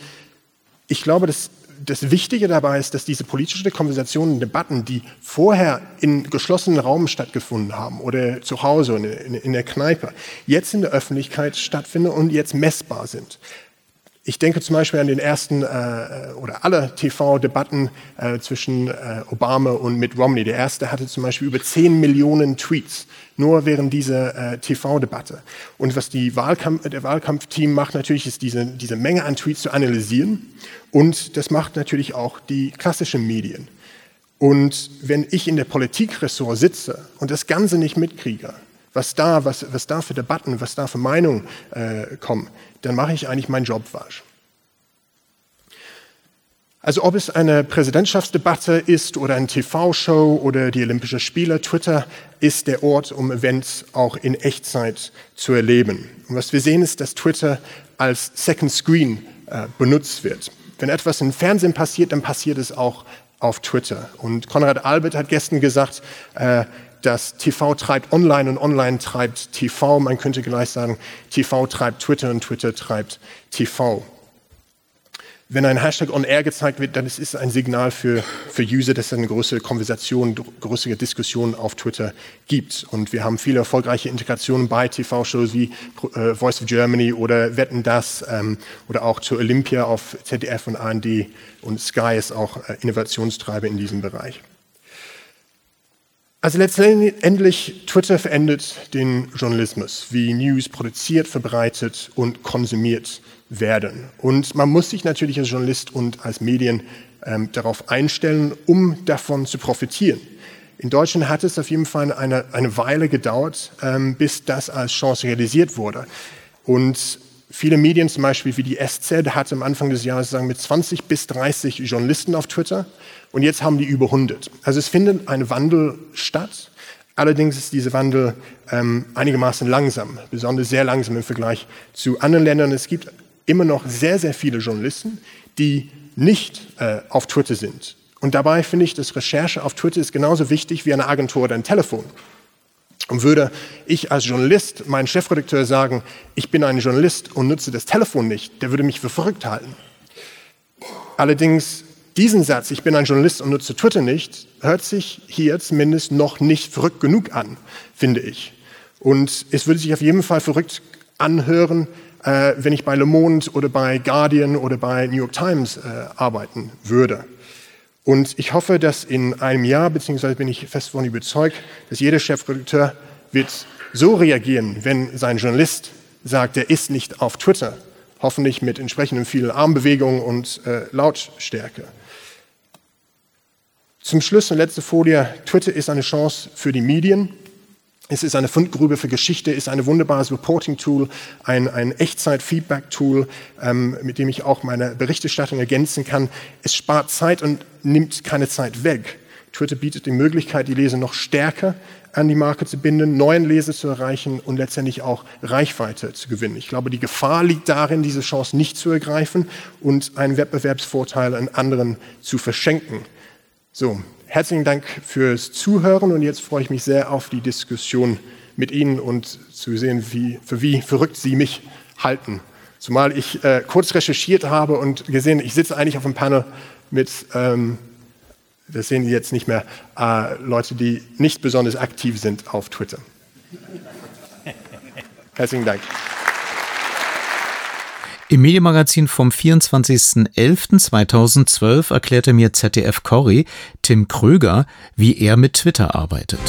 ich glaube, dass das Wichtige dabei ist, dass diese politischen Konversationen, Debatten, die vorher in geschlossenen Raum stattgefunden haben oder zu Hause in, in, in der Kneipe, jetzt in der Öffentlichkeit stattfinden und jetzt messbar sind. Ich denke zum Beispiel an den ersten äh, oder alle TV-Debatten äh, zwischen äh, Obama und Mitt Romney. Der erste hatte zum Beispiel über 10 Millionen Tweets, nur während dieser äh, TV-Debatte. Und was die Wahlkampf, der Wahlkampfteam macht natürlich, ist diese, diese Menge an Tweets zu analysieren. Und das macht natürlich auch die klassischen Medien. Und wenn ich in der Politikressort sitze und das Ganze nicht mitkriege, was da, was, was da für Debatten, was da für Meinungen äh, kommen, dann mache ich eigentlich meinen Job falsch. Also ob es eine Präsidentschaftsdebatte ist oder eine TV-Show oder die Olympischen Spiele, Twitter ist der Ort, um Events auch in Echtzeit zu erleben. Und was wir sehen ist, dass Twitter als Second Screen äh, benutzt wird. Wenn etwas im Fernsehen passiert, dann passiert es auch auf Twitter. Und Konrad Albert hat gestern gesagt, äh, dass TV treibt online und online treibt TV. Man könnte gleich sagen, TV treibt Twitter und Twitter treibt TV wenn ein Hashtag on air gezeigt wird, dann ist es ein Signal für, für User, dass es eine größere Konversation, größere Diskussion auf Twitter gibt. Und wir haben viele erfolgreiche Integrationen bei TV-Shows wie äh, Voice of Germany oder Wetten das ähm, oder auch zu Olympia auf ZDF und ARD und Sky ist auch äh, Innovationstreiber in diesem Bereich. Also letztendlich, Twitter verändert den Journalismus, wie News produziert, verbreitet und konsumiert werden. Und man muss sich natürlich als Journalist und als Medien ähm, darauf einstellen, um davon zu profitieren. In Deutschland hat es auf jeden Fall eine, eine Weile gedauert, ähm, bis das als Chance realisiert wurde. Und viele Medien, zum Beispiel wie die SZ, hatte am Anfang des Jahres sagen mit 20 bis 30 Journalisten auf Twitter und jetzt haben die über 100. Also es findet ein Wandel statt. Allerdings ist dieser Wandel ähm, einigermaßen langsam, besonders sehr langsam im Vergleich zu anderen Ländern. Es gibt immer noch sehr, sehr viele Journalisten, die nicht äh, auf Twitter sind. Und dabei finde ich, dass Recherche auf Twitter ist genauso wichtig wie eine Agentur oder ein Telefon. Und würde ich als Journalist meinen Chefredakteur sagen, ich bin ein Journalist und nutze das Telefon nicht, der würde mich für verrückt halten. Allerdings diesen Satz, ich bin ein Journalist und nutze Twitter nicht, hört sich hier zumindest noch nicht verrückt genug an, finde ich. Und es würde sich auf jeden Fall verrückt anhören, äh, wenn ich bei Le Monde oder bei Guardian oder bei New York Times äh, arbeiten würde. Und ich hoffe, dass in einem Jahr, beziehungsweise bin ich fest davon überzeugt, dass jeder Chefredakteur wird so reagieren, wenn sein Journalist sagt, er ist nicht auf Twitter, hoffentlich mit entsprechenden vielen Armbewegungen und äh, Lautstärke. Zum Schluss und letzte Folie, Twitter ist eine Chance für die Medien. Es ist eine Fundgrube für Geschichte, ist ein wunderbares Reporting-Tool, ein, ein Echtzeit-Feedback-Tool, ähm, mit dem ich auch meine Berichterstattung ergänzen kann. Es spart Zeit und nimmt keine Zeit weg. Twitter bietet die Möglichkeit, die Leser noch stärker an die Marke zu binden, neuen Leser zu erreichen und letztendlich auch Reichweite zu gewinnen. Ich glaube, die Gefahr liegt darin, diese Chance nicht zu ergreifen und einen Wettbewerbsvorteil an anderen zu verschenken. So, herzlichen Dank fürs Zuhören und jetzt freue ich mich sehr auf die Diskussion mit Ihnen und zu sehen, wie, für wie verrückt Sie mich halten. Zumal ich äh, kurz recherchiert habe und gesehen, ich sitze eigentlich auf einem Panel mit, ähm, das sehen Sie jetzt nicht mehr, äh, Leute, die nicht besonders aktiv sind auf Twitter. Herzlichen Dank. Im Medienmagazin vom 24.11.2012 erklärte mir ZDF Corrie Tim Kröger, wie er mit Twitter arbeitet.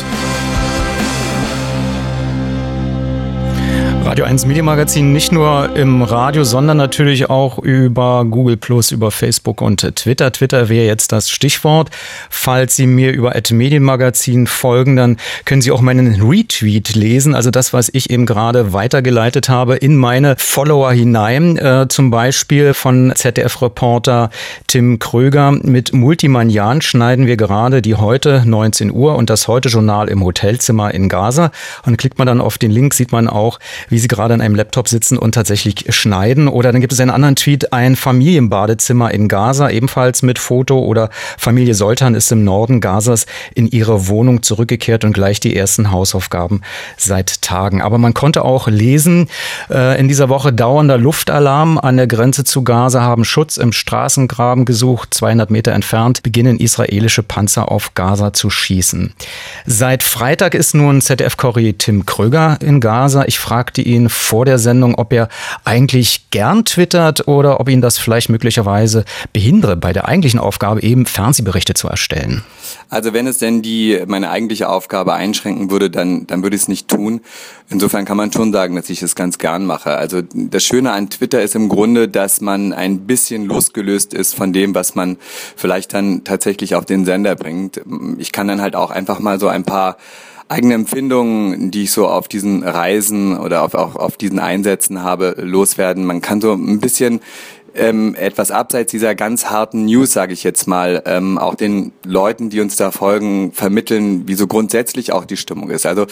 Radio 1 Medienmagazin nicht nur im Radio, sondern natürlich auch über Google Plus, über Facebook und Twitter. Twitter wäre jetzt das Stichwort. Falls Sie mir über Medienmagazin folgen, dann können Sie auch meinen Retweet lesen, also das, was ich eben gerade weitergeleitet habe in meine Follower hinein. Äh, zum Beispiel von ZDF-Reporter Tim Kröger. Mit Multimanian schneiden wir gerade die heute 19 Uhr und das heute Journal im Hotelzimmer in Gaza. Und klickt man dann auf den Link, sieht man auch, wie sie gerade an einem Laptop sitzen und tatsächlich schneiden. Oder dann gibt es einen anderen Tweet, ein Familienbadezimmer in Gaza, ebenfalls mit Foto oder Familie Soltan ist im Norden Gazas in ihre Wohnung zurückgekehrt und gleich die ersten Hausaufgaben seit Tagen. Aber man konnte auch lesen, äh, in dieser Woche dauernder Luftalarm an der Grenze zu Gaza haben Schutz im Straßengraben gesucht. 200 Meter entfernt beginnen israelische Panzer auf Gaza zu schießen. Seit Freitag ist nun ZDF-Korri Tim Kröger in Gaza. Ich fragte ihn vor der Sendung, ob er eigentlich gern twittert oder ob ihn das vielleicht möglicherweise behindere bei der eigentlichen Aufgabe, eben Fernsehberichte zu erstellen. Also wenn es denn die meine eigentliche Aufgabe einschränken würde, dann dann würde ich es nicht tun. Insofern kann man schon sagen, dass ich es ganz gern mache. Also das Schöne an Twitter ist im Grunde, dass man ein bisschen losgelöst ist von dem, was man vielleicht dann tatsächlich auf den Sender bringt. Ich kann dann halt auch einfach mal so ein paar eigene Empfindungen, die ich so auf diesen Reisen oder auf, auch auf diesen Einsätzen habe, loswerden. Man kann so ein bisschen ähm, etwas abseits dieser ganz harten News, sage ich jetzt mal, ähm, auch den Leuten, die uns da folgen, vermitteln, wie so grundsätzlich auch die Stimmung ist. Also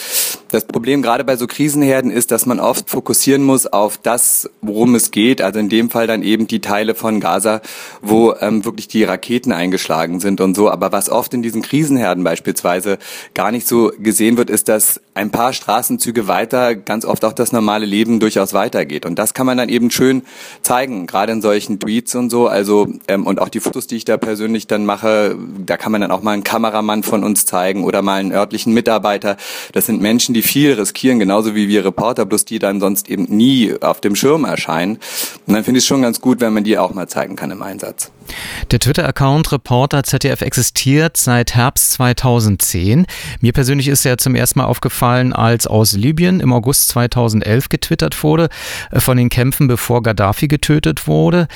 das Problem gerade bei so Krisenherden ist, dass man oft fokussieren muss auf das, worum es geht. Also in dem Fall dann eben die Teile von Gaza, wo ähm, wirklich die Raketen eingeschlagen sind und so. Aber was oft in diesen Krisenherden beispielsweise gar nicht so gesehen wird, ist, dass ein paar Straßenzüge weiter ganz oft auch das normale Leben durchaus weitergeht. Und das kann man dann eben schön zeigen, gerade in solchen Tweets und so. Also ähm, und auch die Fotos, die ich da persönlich dann mache, da kann man dann auch mal einen Kameramann von uns zeigen oder mal einen örtlichen Mitarbeiter. Das sind Menschen, die viel riskieren, genauso wie wir Reporter, bloß die dann sonst eben nie auf dem Schirm erscheinen. Und dann finde ich es schon ganz gut, wenn man die auch mal zeigen kann im Einsatz. Der Twitter-Account Reporter ZDF existiert seit Herbst 2010. Mir persönlich ist er zum ersten Mal aufgefallen, als aus Libyen im August 2011 getwittert wurde, äh, von den Kämpfen, bevor Gaddafi getötet wurde.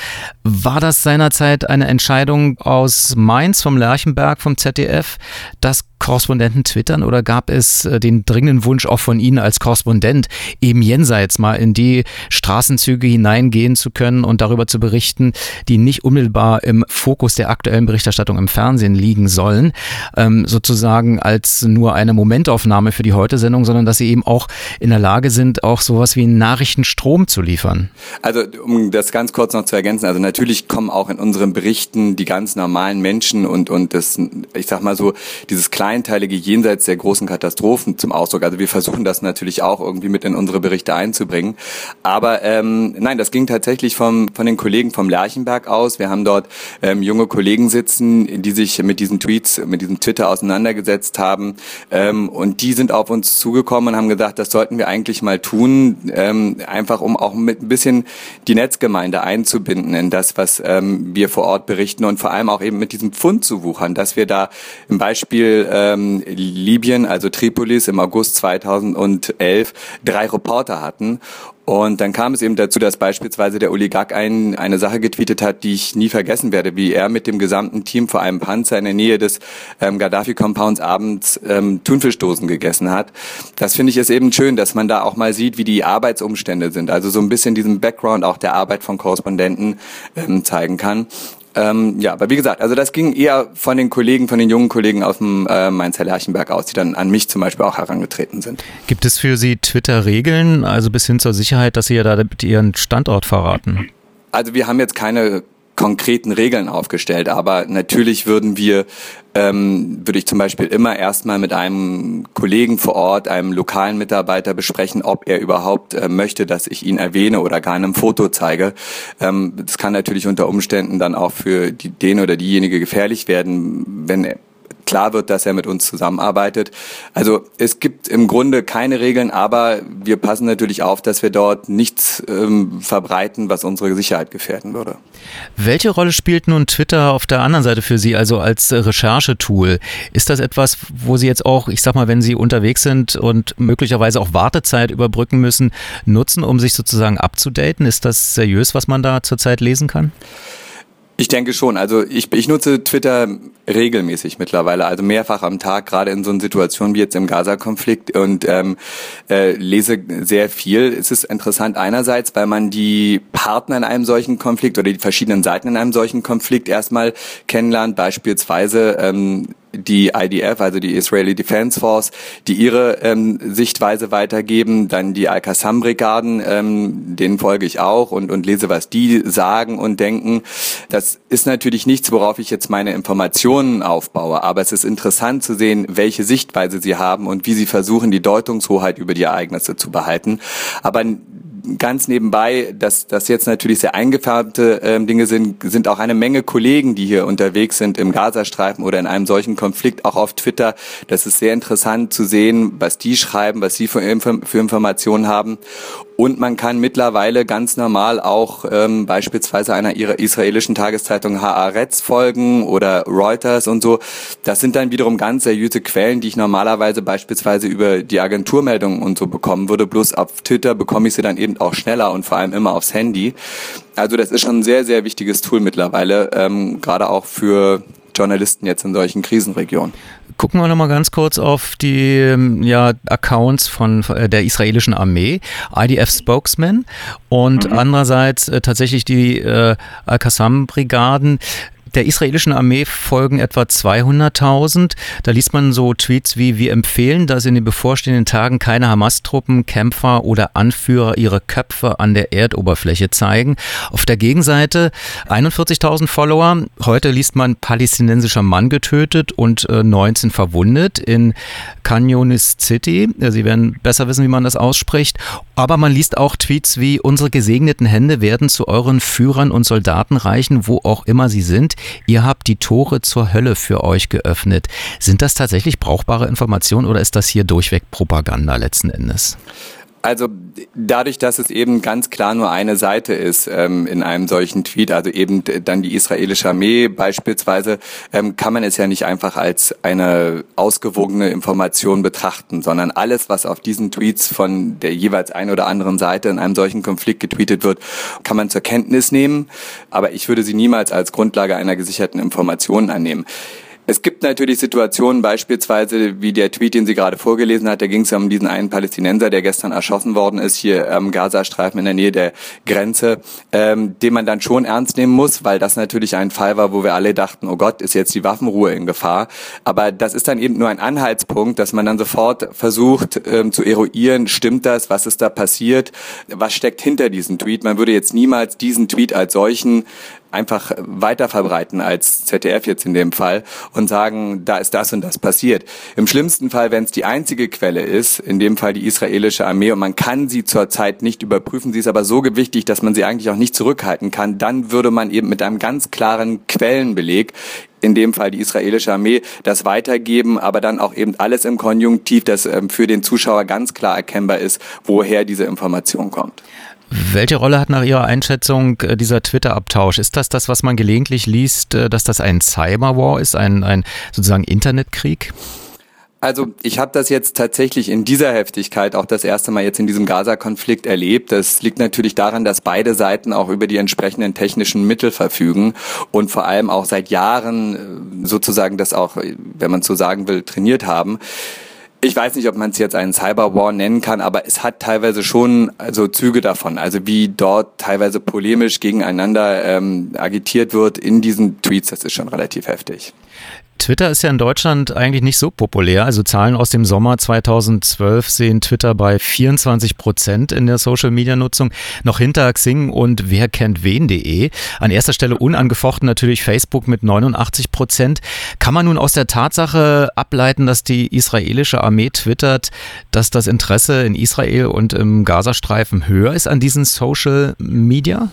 War das seinerzeit eine Entscheidung aus Mainz, vom Lerchenberg, vom ZDF, dass Korrespondenten twittern oder gab es äh, den dringenden Wunsch auch von Ihnen als Korrespondent, eben jenseits mal in die Straßenzüge hineingehen zu können und darüber zu berichten, die nicht unmittelbar im Fokus der aktuellen Berichterstattung im Fernsehen liegen sollen, ähm, sozusagen als nur eine Momentaufnahme für die Heute-Sendung, sondern dass Sie eben auch in der Lage sind, auch sowas wie einen Nachrichtenstrom zu liefern? Also um das ganz kurz noch zu ergänzen, also natürlich kommen auch in unseren Berichten die ganz normalen Menschen und, und das, ich sag mal so, dieses kleine kleinteilige jenseits der großen Katastrophen zum Ausdruck. Also wir versuchen das natürlich auch irgendwie mit in unsere Berichte einzubringen. Aber ähm, nein, das ging tatsächlich vom, von den Kollegen vom Lerchenberg aus. Wir haben dort ähm, junge Kollegen sitzen, die sich mit diesen Tweets, mit diesem Twitter auseinandergesetzt haben. Ähm, und die sind auf uns zugekommen und haben gesagt, das sollten wir eigentlich mal tun, ähm, einfach um auch mit ein bisschen die Netzgemeinde einzubinden in das, was ähm, wir vor Ort berichten und vor allem auch eben mit diesem Pfund zu wuchern, dass wir da im Beispiel ähm, Libyen, also Tripolis im August 2011 drei Reporter hatten. Und dann kam es eben dazu, dass beispielsweise der Oligarch ein, eine Sache getweetet hat, die ich nie vergessen werde, wie er mit dem gesamten Team vor einem Panzer in der Nähe des ähm, Gaddafi-Compounds abends ähm, Thunfischdosen gegessen hat. Das finde ich ist eben schön, dass man da auch mal sieht, wie die Arbeitsumstände sind. Also so ein bisschen diesen Background auch der Arbeit von Korrespondenten ähm, zeigen kann. Ähm, ja, aber wie gesagt, also das ging eher von den Kollegen, von den jungen Kollegen aus dem äh, Mainzer Lerchenberg aus, die dann an mich zum Beispiel auch herangetreten sind. Gibt es für Sie Twitter-Regeln, also bis hin zur Sicherheit, dass Sie ja da Ihren Standort verraten? Also wir haben jetzt keine konkreten Regeln aufgestellt, aber natürlich würden wir, ähm, würde ich zum Beispiel immer erstmal mit einem Kollegen vor Ort, einem lokalen Mitarbeiter besprechen, ob er überhaupt äh, möchte, dass ich ihn erwähne oder gar in einem Foto zeige. Ähm, das kann natürlich unter Umständen dann auch für die, den oder diejenige gefährlich werden, wenn er klar wird, dass er mit uns zusammenarbeitet. Also es gibt im Grunde keine Regeln, aber wir passen natürlich auf, dass wir dort nichts ähm, verbreiten, was unsere Sicherheit gefährden würde. Welche Rolle spielt nun Twitter auf der anderen Seite für Sie, also als Recherchetool? Ist das etwas, wo Sie jetzt auch, ich sag mal, wenn Sie unterwegs sind und möglicherweise auch Wartezeit überbrücken müssen, nutzen, um sich sozusagen abzudaten? Ist das seriös, was man da zurzeit lesen kann? Ich denke schon. Also ich, ich nutze Twitter regelmäßig mittlerweile, also mehrfach am Tag, gerade in so einer Situation wie jetzt im Gaza-Konflikt und ähm, äh, lese sehr viel. Es ist interessant einerseits, weil man die Partner in einem solchen Konflikt oder die verschiedenen Seiten in einem solchen Konflikt erstmal kennenlernt. Beispielsweise ähm, die IDF, also die Israeli Defense Force, die ihre ähm, Sichtweise weitergeben, dann die Al-Qassam-Brigaden, ähm, denen folge ich auch und, und lese, was die sagen und denken. Das ist natürlich nichts, worauf ich jetzt meine Informationen aufbaue, aber es ist interessant zu sehen, welche Sichtweise sie haben und wie sie versuchen, die Deutungshoheit über die Ereignisse zu behalten. Aber ganz nebenbei, dass das jetzt natürlich sehr eingefärbte äh, Dinge sind, sind auch eine Menge Kollegen, die hier unterwegs sind im Gazastreifen oder in einem solchen Konflikt, auch auf Twitter. Das ist sehr interessant zu sehen, was die schreiben, was sie für, für Informationen haben. Und man kann mittlerweile ganz normal auch ähm, beispielsweise einer ihrer israelischen Tageszeitung Haaretz folgen oder Reuters und so. Das sind dann wiederum ganz seriöse Quellen, die ich normalerweise beispielsweise über die Agenturmeldungen und so bekommen würde. Bloß auf Twitter bekomme ich sie dann eben auch schneller und vor allem immer aufs Handy. Also das ist schon ein sehr, sehr wichtiges Tool mittlerweile, ähm, gerade auch für Journalisten jetzt in solchen Krisenregionen. Gucken wir noch mal ganz kurz auf die ähm, ja, Accounts von äh, der israelischen Armee, IDF Spokesman und mhm. andererseits äh, tatsächlich die äh, Al-Qassam-Brigaden. Der israelischen Armee folgen etwa 200.000. Da liest man so Tweets wie, wir empfehlen, dass in den bevorstehenden Tagen keine Hamas-Truppen, Kämpfer oder Anführer ihre Köpfe an der Erdoberfläche zeigen. Auf der Gegenseite 41.000 Follower. Heute liest man palästinensischer Mann getötet und äh, 19 verwundet in Canyonis City. Sie werden besser wissen, wie man das ausspricht. Aber man liest auch Tweets wie, unsere gesegneten Hände werden zu euren Führern und Soldaten reichen, wo auch immer sie sind. Ihr habt die Tore zur Hölle für euch geöffnet. Sind das tatsächlich brauchbare Informationen oder ist das hier durchweg Propaganda letzten Endes? Also dadurch, dass es eben ganz klar nur eine Seite ist ähm, in einem solchen Tweet, also eben dann die israelische Armee beispielsweise, ähm, kann man es ja nicht einfach als eine ausgewogene Information betrachten, sondern alles, was auf diesen Tweets von der jeweils ein oder anderen Seite in einem solchen Konflikt getweetet wird, kann man zur Kenntnis nehmen. Aber ich würde sie niemals als Grundlage einer gesicherten Information annehmen. Es gibt natürlich Situationen, beispielsweise wie der Tweet, den sie gerade vorgelesen hat, da ging es ja um diesen einen Palästinenser, der gestern erschossen worden ist, hier am Gazastreifen in der Nähe der Grenze, ähm, den man dann schon ernst nehmen muss, weil das natürlich ein Fall war, wo wir alle dachten, oh Gott, ist jetzt die Waffenruhe in Gefahr. Aber das ist dann eben nur ein Anhaltspunkt, dass man dann sofort versucht ähm, zu eruieren, stimmt das, was ist da passiert, was steckt hinter diesem Tweet. Man würde jetzt niemals diesen Tweet als solchen einfach weiter verbreiten als ZDF jetzt in dem Fall und sagen, da ist das und das passiert. Im schlimmsten Fall, wenn es die einzige Quelle ist, in dem Fall die israelische Armee und man kann sie zurzeit nicht überprüfen, sie ist aber so gewichtig, dass man sie eigentlich auch nicht zurückhalten kann, dann würde man eben mit einem ganz klaren Quellenbeleg in dem Fall die israelische Armee, das weitergeben, aber dann auch eben alles im Konjunktiv, dass ähm, für den Zuschauer ganz klar erkennbar ist, woher diese Information kommt. Welche Rolle hat nach Ihrer Einschätzung äh, dieser Twitter-Abtausch? Ist das das, was man gelegentlich liest, äh, dass das ein Cyberwar ist, ein, ein sozusagen Internetkrieg? Also ich habe das jetzt tatsächlich in dieser Heftigkeit auch das erste Mal jetzt in diesem Gaza-Konflikt erlebt. Das liegt natürlich daran, dass beide Seiten auch über die entsprechenden technischen Mittel verfügen und vor allem auch seit Jahren äh, sozusagen das auch, wenn man so sagen will, trainiert haben. Ich weiß nicht, ob man es jetzt einen Cyberwar nennen kann, aber es hat teilweise schon also Züge davon. Also wie dort teilweise polemisch gegeneinander ähm, agitiert wird in diesen Tweets, das ist schon relativ heftig. Twitter ist ja in Deutschland eigentlich nicht so populär. Also Zahlen aus dem Sommer 2012 sehen Twitter bei 24 Prozent in der Social-Media-Nutzung, noch hinter Xing und wer kennt wen.de. An erster Stelle unangefochten natürlich Facebook mit 89 Prozent. Kann man nun aus der Tatsache ableiten, dass die israelische Armee twittert, dass das Interesse in Israel und im Gazastreifen höher ist an diesen Social Media?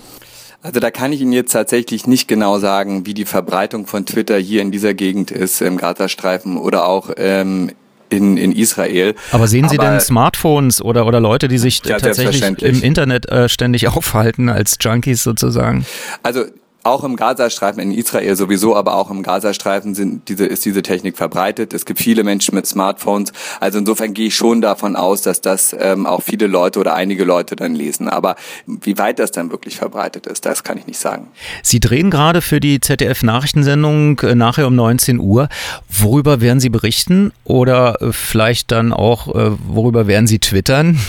Also da kann ich Ihnen jetzt tatsächlich nicht genau sagen, wie die Verbreitung von Twitter hier in dieser Gegend ist, im Gazastreifen oder auch ähm, in, in Israel. Aber sehen Sie Aber, denn Smartphones oder, oder Leute, die sich ja, tatsächlich im Internet äh, ständig aufhalten als Junkies sozusagen? Also auch im Gazastreifen, in Israel sowieso, aber auch im Gazastreifen sind diese, ist diese Technik verbreitet. Es gibt viele Menschen mit Smartphones. Also insofern gehe ich schon davon aus, dass das ähm, auch viele Leute oder einige Leute dann lesen. Aber wie weit das dann wirklich verbreitet ist, das kann ich nicht sagen. Sie drehen gerade für die ZDF-Nachrichtensendung äh, nachher um 19 Uhr. Worüber werden Sie berichten? Oder äh, vielleicht dann auch, äh, worüber werden Sie twittern?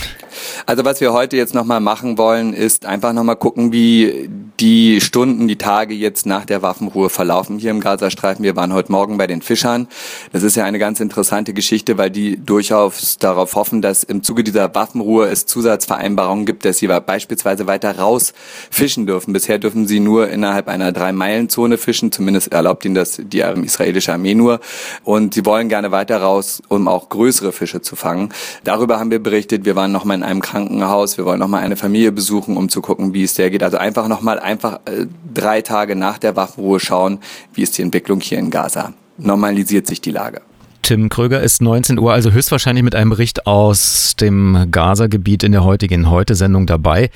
Also was wir heute jetzt nochmal machen wollen, ist einfach nochmal gucken, wie die Stunden, die Tage jetzt nach der Waffenruhe verlaufen hier im Gazastreifen. Wir waren heute Morgen bei den Fischern. Das ist ja eine ganz interessante Geschichte, weil die durchaus darauf hoffen, dass im Zuge dieser Waffenruhe es Zusatzvereinbarungen gibt, dass sie beispielsweise weiter raus fischen dürfen. Bisher dürfen sie nur innerhalb einer Drei-Meilen-Zone fischen, zumindest erlaubt ihnen das die israelische Armee nur. Und sie wollen gerne weiter raus, um auch größere Fische zu fangen. Darüber haben wir berichtet. Wir waren nochmal in einem Krankenhaus. Wir wollen nochmal eine Familie besuchen, um zu gucken, wie es der geht. Also einfach nochmal einfach äh, drei Tage nach der Waffenruhe schauen, wie ist die Entwicklung hier in Gaza. Normalisiert sich die Lage. Tim Kröger ist 19 Uhr, also höchstwahrscheinlich mit einem Bericht aus dem Gaza-Gebiet in der heutigen Heute-Sendung dabei.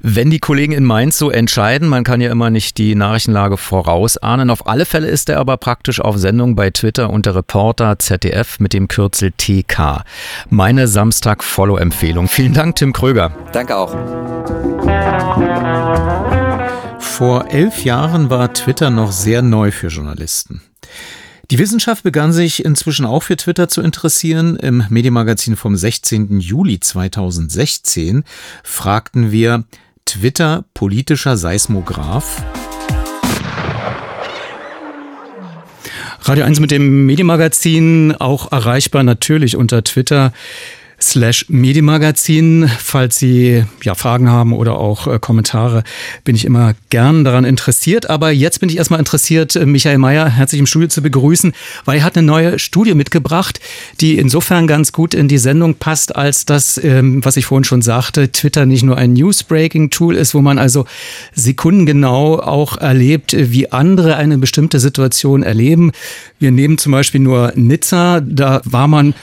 Wenn die Kollegen in Mainz so entscheiden, man kann ja immer nicht die Nachrichtenlage vorausahnen. Auf alle Fälle ist er aber praktisch auf Sendung bei Twitter unter Reporter ZDF mit dem Kürzel TK. Meine Samstag-Follow-Empfehlung. Vielen Dank, Tim Kröger. Danke auch. Vor elf Jahren war Twitter noch sehr neu für Journalisten. Die Wissenschaft begann sich inzwischen auch für Twitter zu interessieren. Im Medienmagazin vom 16. Juli 2016 fragten wir Twitter politischer Seismograph. Radio 1 mit dem Medienmagazin auch erreichbar natürlich unter Twitter slash Medienmagazin. Falls Sie ja Fragen haben oder auch äh, Kommentare, bin ich immer gern daran interessiert. Aber jetzt bin ich erstmal interessiert, äh, Michael Mayer herzlich im Studio zu begrüßen, weil er hat eine neue Studie mitgebracht, die insofern ganz gut in die Sendung passt, als das, ähm, was ich vorhin schon sagte, Twitter nicht nur ein Newsbreaking-Tool ist, wo man also sekundengenau auch erlebt, wie andere eine bestimmte Situation erleben. Wir nehmen zum Beispiel nur Nizza, da war man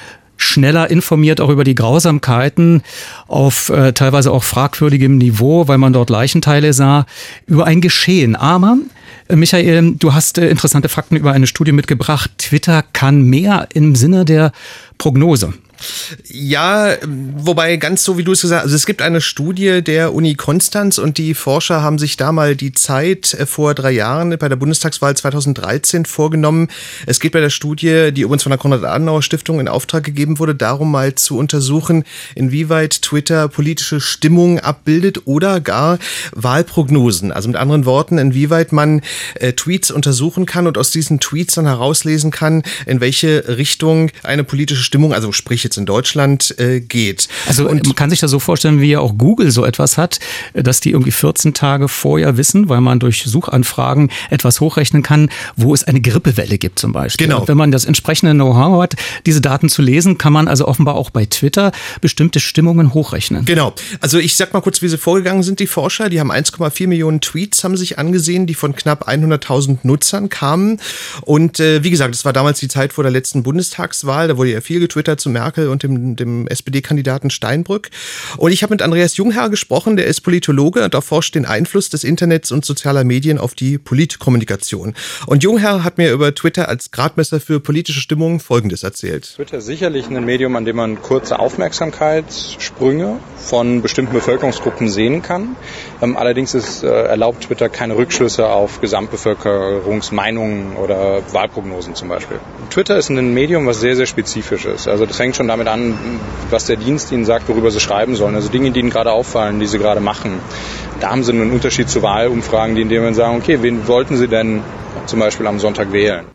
schneller informiert auch über die Grausamkeiten auf äh, teilweise auch fragwürdigem Niveau, weil man dort Leichenteile sah, über ein Geschehen. Aber äh, Michael, du hast äh, interessante Fakten über eine Studie mitgebracht. Twitter kann mehr im Sinne der Prognose. Ja, wobei ganz so wie du es gesagt hast, also es gibt eine Studie der Uni Konstanz und die Forscher haben sich da mal die Zeit äh, vor drei Jahren bei der Bundestagswahl 2013 vorgenommen. Es geht bei der Studie, die übrigens von der Konrad-Adenauer-Stiftung in Auftrag gegeben wurde, darum mal zu untersuchen, inwieweit Twitter politische Stimmung abbildet oder gar Wahlprognosen. Also mit anderen Worten, inwieweit man äh, Tweets untersuchen kann und aus diesen Tweets dann herauslesen kann, in welche Richtung eine politische Stimmung, also sprich jetzt in Deutschland äh, geht. Also und man kann sich das so vorstellen, wie ja auch Google so etwas hat, dass die irgendwie 14 Tage vorher wissen, weil man durch Suchanfragen etwas hochrechnen kann, wo es eine Grippewelle gibt zum Beispiel. Genau. Und wenn man das entsprechende Know-how hat, diese Daten zu lesen, kann man also offenbar auch bei Twitter bestimmte Stimmungen hochrechnen. Genau. Also ich sag mal kurz, wie sie vorgegangen sind, die Forscher. Die haben 1,4 Millionen Tweets haben sich angesehen, die von knapp 100.000 Nutzern kamen. Und äh, wie gesagt, es war damals die Zeit vor der letzten Bundestagswahl. Da wurde ja viel getwittert zu Merkel Merkel und dem, dem SPD-Kandidaten Steinbrück. Und ich habe mit Andreas Jungherr gesprochen, der ist Politologe und erforscht den Einfluss des Internets und sozialer Medien auf die Politkommunikation. Und Jungherr hat mir über Twitter als Gradmesser für politische Stimmung Folgendes erzählt. Twitter ist sicherlich ein Medium, an dem man kurze Aufmerksamkeitssprünge von bestimmten Bevölkerungsgruppen sehen kann. Ähm, allerdings ist, äh, erlaubt Twitter keine Rückschlüsse auf Gesamtbevölkerungsmeinungen oder Wahlprognosen zum Beispiel. Twitter ist ein Medium, was sehr, sehr spezifisch ist. Also das fängt schon damit an, was der Dienst ihnen sagt, worüber sie schreiben sollen. Also Dinge, die ihnen gerade auffallen, die sie gerade machen. Da haben sie einen Unterschied zu Wahlumfragen, die in dem sagen, okay, wen wollten sie denn zum Beispiel am Sonntag wählen?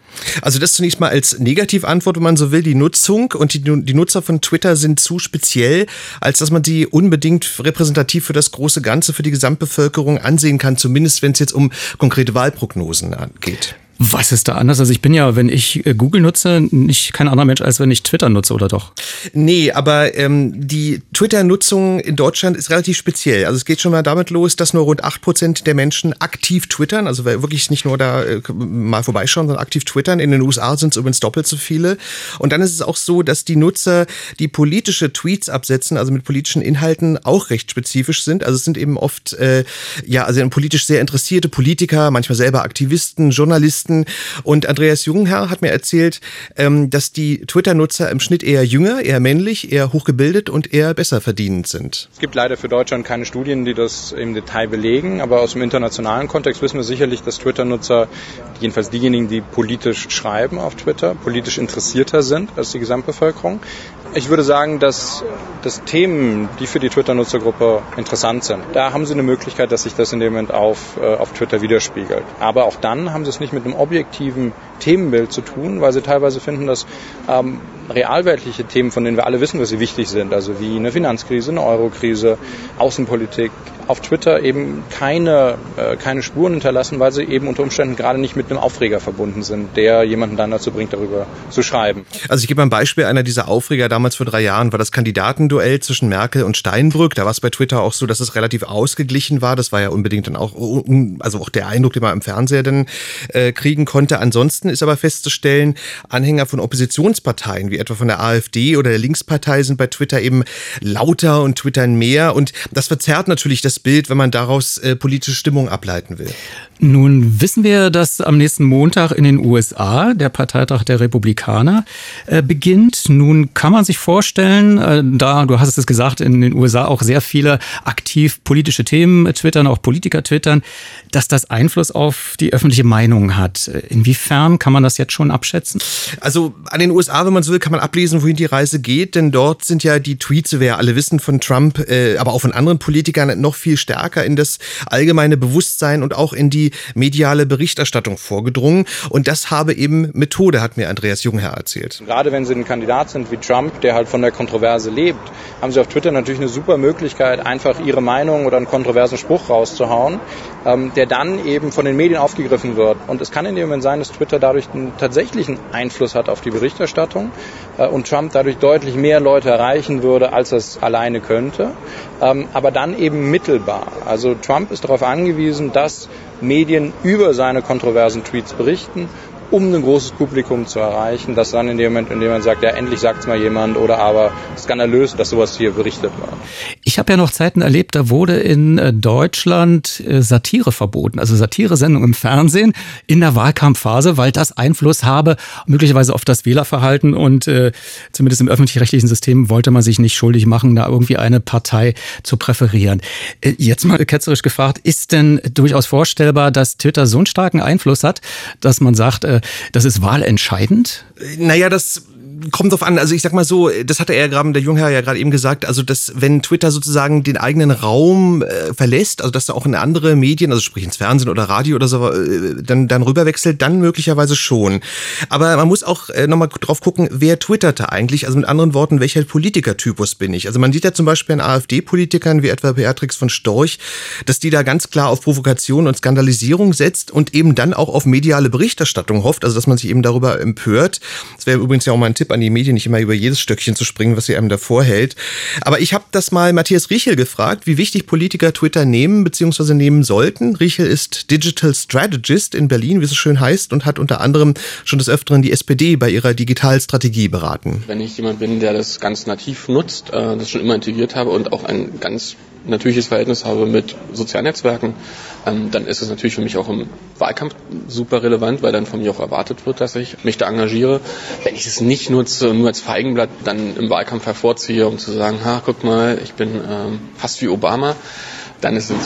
Also das zunächst mal als Negativantwort, wenn man so will, die Nutzung und die, die Nutzer von Twitter sind zu speziell, als dass man die unbedingt repräsentativ für das große Ganze, für die Gesamtbevölkerung ansehen kann, zumindest wenn es jetzt um konkrete Wahlprognosen geht. Was ist da anders? Also ich bin ja, wenn ich äh, Google nutze, nicht kein anderer Mensch, als wenn ich Twitter nutze, oder doch? Nee, aber ähm, die Twitter-Nutzung in Deutschland ist relativ speziell. Also es geht schon mal damit los, dass nur rund acht Prozent der Menschen aktiv twittern, also wirklich nicht nur da äh, mal vorbeischauen, sondern aktiv twittern. In den USA sind es übrigens doppelt so viele. Und dann ist es auch so, dass die Nutzer, die politische Tweets absetzen, also mit politischen Inhalten, auch recht spezifisch sind. Also es sind eben oft, äh, ja, also politisch sehr interessierte Politiker, manchmal selber Aktivisten, Journalisten, Journalisten. Und Andreas Jungherr hat mir erzählt, ähm, dass die Twitter-Nutzer im Schnitt eher jünger, eher männlich, eher hochgebildet und eher besser verdienend sind. Es gibt leider für Deutschland keine Studien, die das im Detail belegen, aber aus dem internationalen Kontext wissen wir sicherlich, dass Twitter-Nutzer, jedenfalls diejenigen, die politisch schreiben auf Twitter, politisch interessierter sind als die Gesamtbevölkerung. Ich würde sagen, dass, dass Themen, die für die Twitter-Nutzergruppe interessant sind, da haben sie eine Möglichkeit, dass sich das in dem Moment auf, äh, auf Twitter widerspiegelt. Aber auch dann haben sie es nicht mit einem objektiven Themenbild zu tun, weil sie teilweise finden, dass ähm, realweltliche Themen, von denen wir alle wissen, dass sie wichtig sind, also wie eine Finanzkrise, eine Eurokrise, Außenpolitik, auf Twitter eben keine, äh, keine Spuren hinterlassen, weil sie eben unter Umständen gerade nicht mit einem Aufreger verbunden sind, der jemanden dann dazu bringt, darüber zu schreiben. Also ich gebe ein Beispiel, einer dieser Aufreger damals vor drei Jahren war das Kandidatenduell zwischen Merkel und Steinbrück. Da war es bei Twitter auch so, dass es relativ ausgeglichen war. Das war ja unbedingt dann auch, also auch der Eindruck, den man im Fernseher dann äh, kriegen konnte. Ansonsten ist aber festzustellen, Anhänger von Oppositionsparteien wie wie etwa von der AfD oder der Linkspartei sind bei Twitter eben lauter und twittern mehr. Und das verzerrt natürlich das Bild, wenn man daraus äh, politische Stimmung ableiten will. Nun wissen wir, dass am nächsten Montag in den USA der Parteitag der Republikaner äh, beginnt. Nun kann man sich vorstellen, äh, da, du hast es gesagt, in den USA auch sehr viele aktiv politische Themen twittern, auch Politiker twittern, dass das Einfluss auf die öffentliche Meinung hat. Inwiefern kann man das jetzt schon abschätzen? Also an den USA, wenn man so will, kann man ablesen, wohin die Reise geht, denn dort sind ja die Tweets, wie wir alle wissen, von Trump, äh, aber auch von anderen Politikern noch viel stärker in das allgemeine Bewusstsein und auch in die mediale Berichterstattung vorgedrungen. Und das habe eben Methode, hat mir Andreas Jungherr erzählt. Gerade wenn Sie ein Kandidat sind wie Trump, der halt von der Kontroverse lebt, haben Sie auf Twitter natürlich eine super Möglichkeit, einfach Ihre Meinung oder einen kontroversen Spruch rauszuhauen, ähm, der dann eben von den Medien aufgegriffen wird. Und es kann in dem Moment sein, dass Twitter dadurch einen tatsächlichen Einfluss hat auf die Berichterstattung und Trump dadurch deutlich mehr Leute erreichen würde, als er es alleine könnte. Ähm, aber dann eben mittelbar. Also Trump ist darauf angewiesen, dass Medien über seine kontroversen Tweets berichten um ein großes Publikum zu erreichen, das dann in dem Moment, in dem man sagt, ja, endlich sagt es mal jemand oder aber skandalös, dass sowas hier berichtet wird. Ich habe ja noch Zeiten erlebt, da wurde in äh, Deutschland äh, Satire verboten, also Satiresendung im Fernsehen in der Wahlkampfphase, weil das Einfluss habe möglicherweise auf das Wählerverhalten und äh, zumindest im öffentlich-rechtlichen System wollte man sich nicht schuldig machen, da irgendwie eine Partei zu präferieren. Äh, jetzt mal ketzerisch gefragt, ist denn durchaus vorstellbar, dass Twitter so einen starken Einfluss hat, dass man sagt, äh, das ist wahlentscheidend? Naja, das kommt drauf an. Also ich sag mal so, das hatte er gerade, der Jungherr ja gerade eben gesagt, also dass wenn Twitter sozusagen den eigenen Raum äh, verlässt, also dass er auch in andere Medien, also sprich ins Fernsehen oder Radio oder so, äh, dann, dann rüberwechselt, dann möglicherweise schon. Aber man muss auch äh, nochmal drauf gucken, wer twitterte eigentlich, also mit anderen Worten, welcher Politikertypus bin ich? Also man sieht ja zum Beispiel an AfD-Politikern wie etwa Beatrix von Storch, dass die da ganz klar auf Provokation und Skandalisierung setzt und eben dann auch auf mediale Berichterstattung hofft, also dass man sich eben darüber empört. Das wäre übrigens ja auch mal ein Tipp an die Medien, nicht immer über jedes Stöckchen zu springen, was sie einem davor hält. Aber ich habe das mal Matthias Riechel gefragt, wie wichtig Politiker Twitter nehmen bzw. nehmen sollten. Riechel ist Digital Strategist in Berlin, wie es schön heißt, und hat unter anderem schon des Öfteren die SPD bei ihrer Digitalstrategie beraten. Wenn ich jemand bin, der das ganz nativ nutzt, äh, das schon immer integriert habe und auch ein ganz natürliches Verhältnis habe mit Sozialnetzwerken, ähm, dann ist es natürlich für mich auch im Wahlkampf super relevant, weil dann von mir auch erwartet wird, dass ich mich da engagiere. Wenn ich es nicht nutze, nur als Feigenblatt dann im Wahlkampf hervorziehe, um zu sagen, ha, guck mal, ich bin ähm, fast wie Obama, dann ist es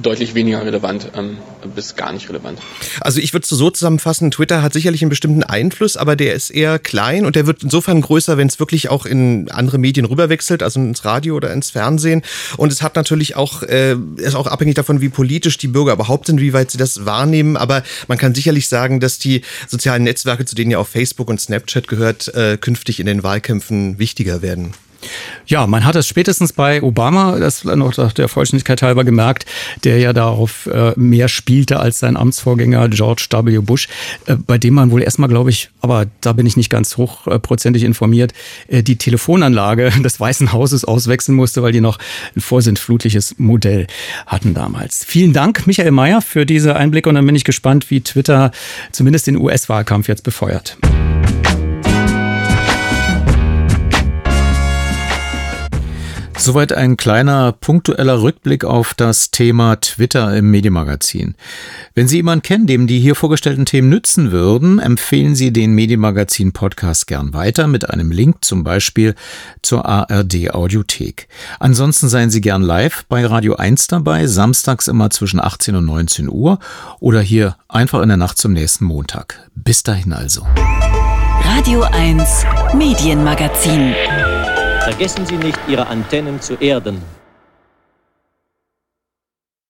deutlich weniger relevant ähm, bis gar nicht relevant. Also ich würde es so zusammenfassen, Twitter hat sicherlich einen bestimmten Einfluss, aber der ist eher klein und der wird insofern größer, wenn es wirklich auch in andere Medien rüberwechselt, also ins Radio oder ins Fernsehen. Und es hat natürlich auch, äh, ist auch abhängig davon, wie politisch die Bürger überhaupt sind, wie weit sie das wahrnehmen. Aber man kann sicherlich sagen, dass die sozialen Netzwerke, zu denen ja auch Facebook und Snapchat gehört, äh, künftig in den Wahlkämpfen wichtiger werden. Ja, man hat es spätestens bei Obama, das noch der Vollständigkeit halber gemerkt, der ja darauf äh, mehr spielte als sein Amtsvorgänger George W. Bush, äh, bei dem man wohl erstmal, glaube ich, aber da bin ich nicht ganz hochprozentig informiert, äh, die Telefonanlage des Weißen Hauses auswechseln musste, weil die noch ein vorsintflutliches Modell hatten damals. Vielen Dank, Michael Mayer, für diese Einblicke und dann bin ich gespannt, wie Twitter zumindest den US-Wahlkampf jetzt befeuert. Soweit ein kleiner punktueller Rückblick auf das Thema Twitter im Medienmagazin. Wenn Sie jemanden kennen, dem die hier vorgestellten Themen nützen würden, empfehlen Sie den Medienmagazin Podcast gern weiter mit einem Link zum Beispiel zur ARD Audiothek. Ansonsten seien Sie gern live bei Radio 1 dabei, samstags immer zwischen 18 und 19 Uhr oder hier einfach in der Nacht zum nächsten Montag. Bis dahin also. Radio 1 Medienmagazin. Vergessen Sie nicht, Ihre Antennen zu erden.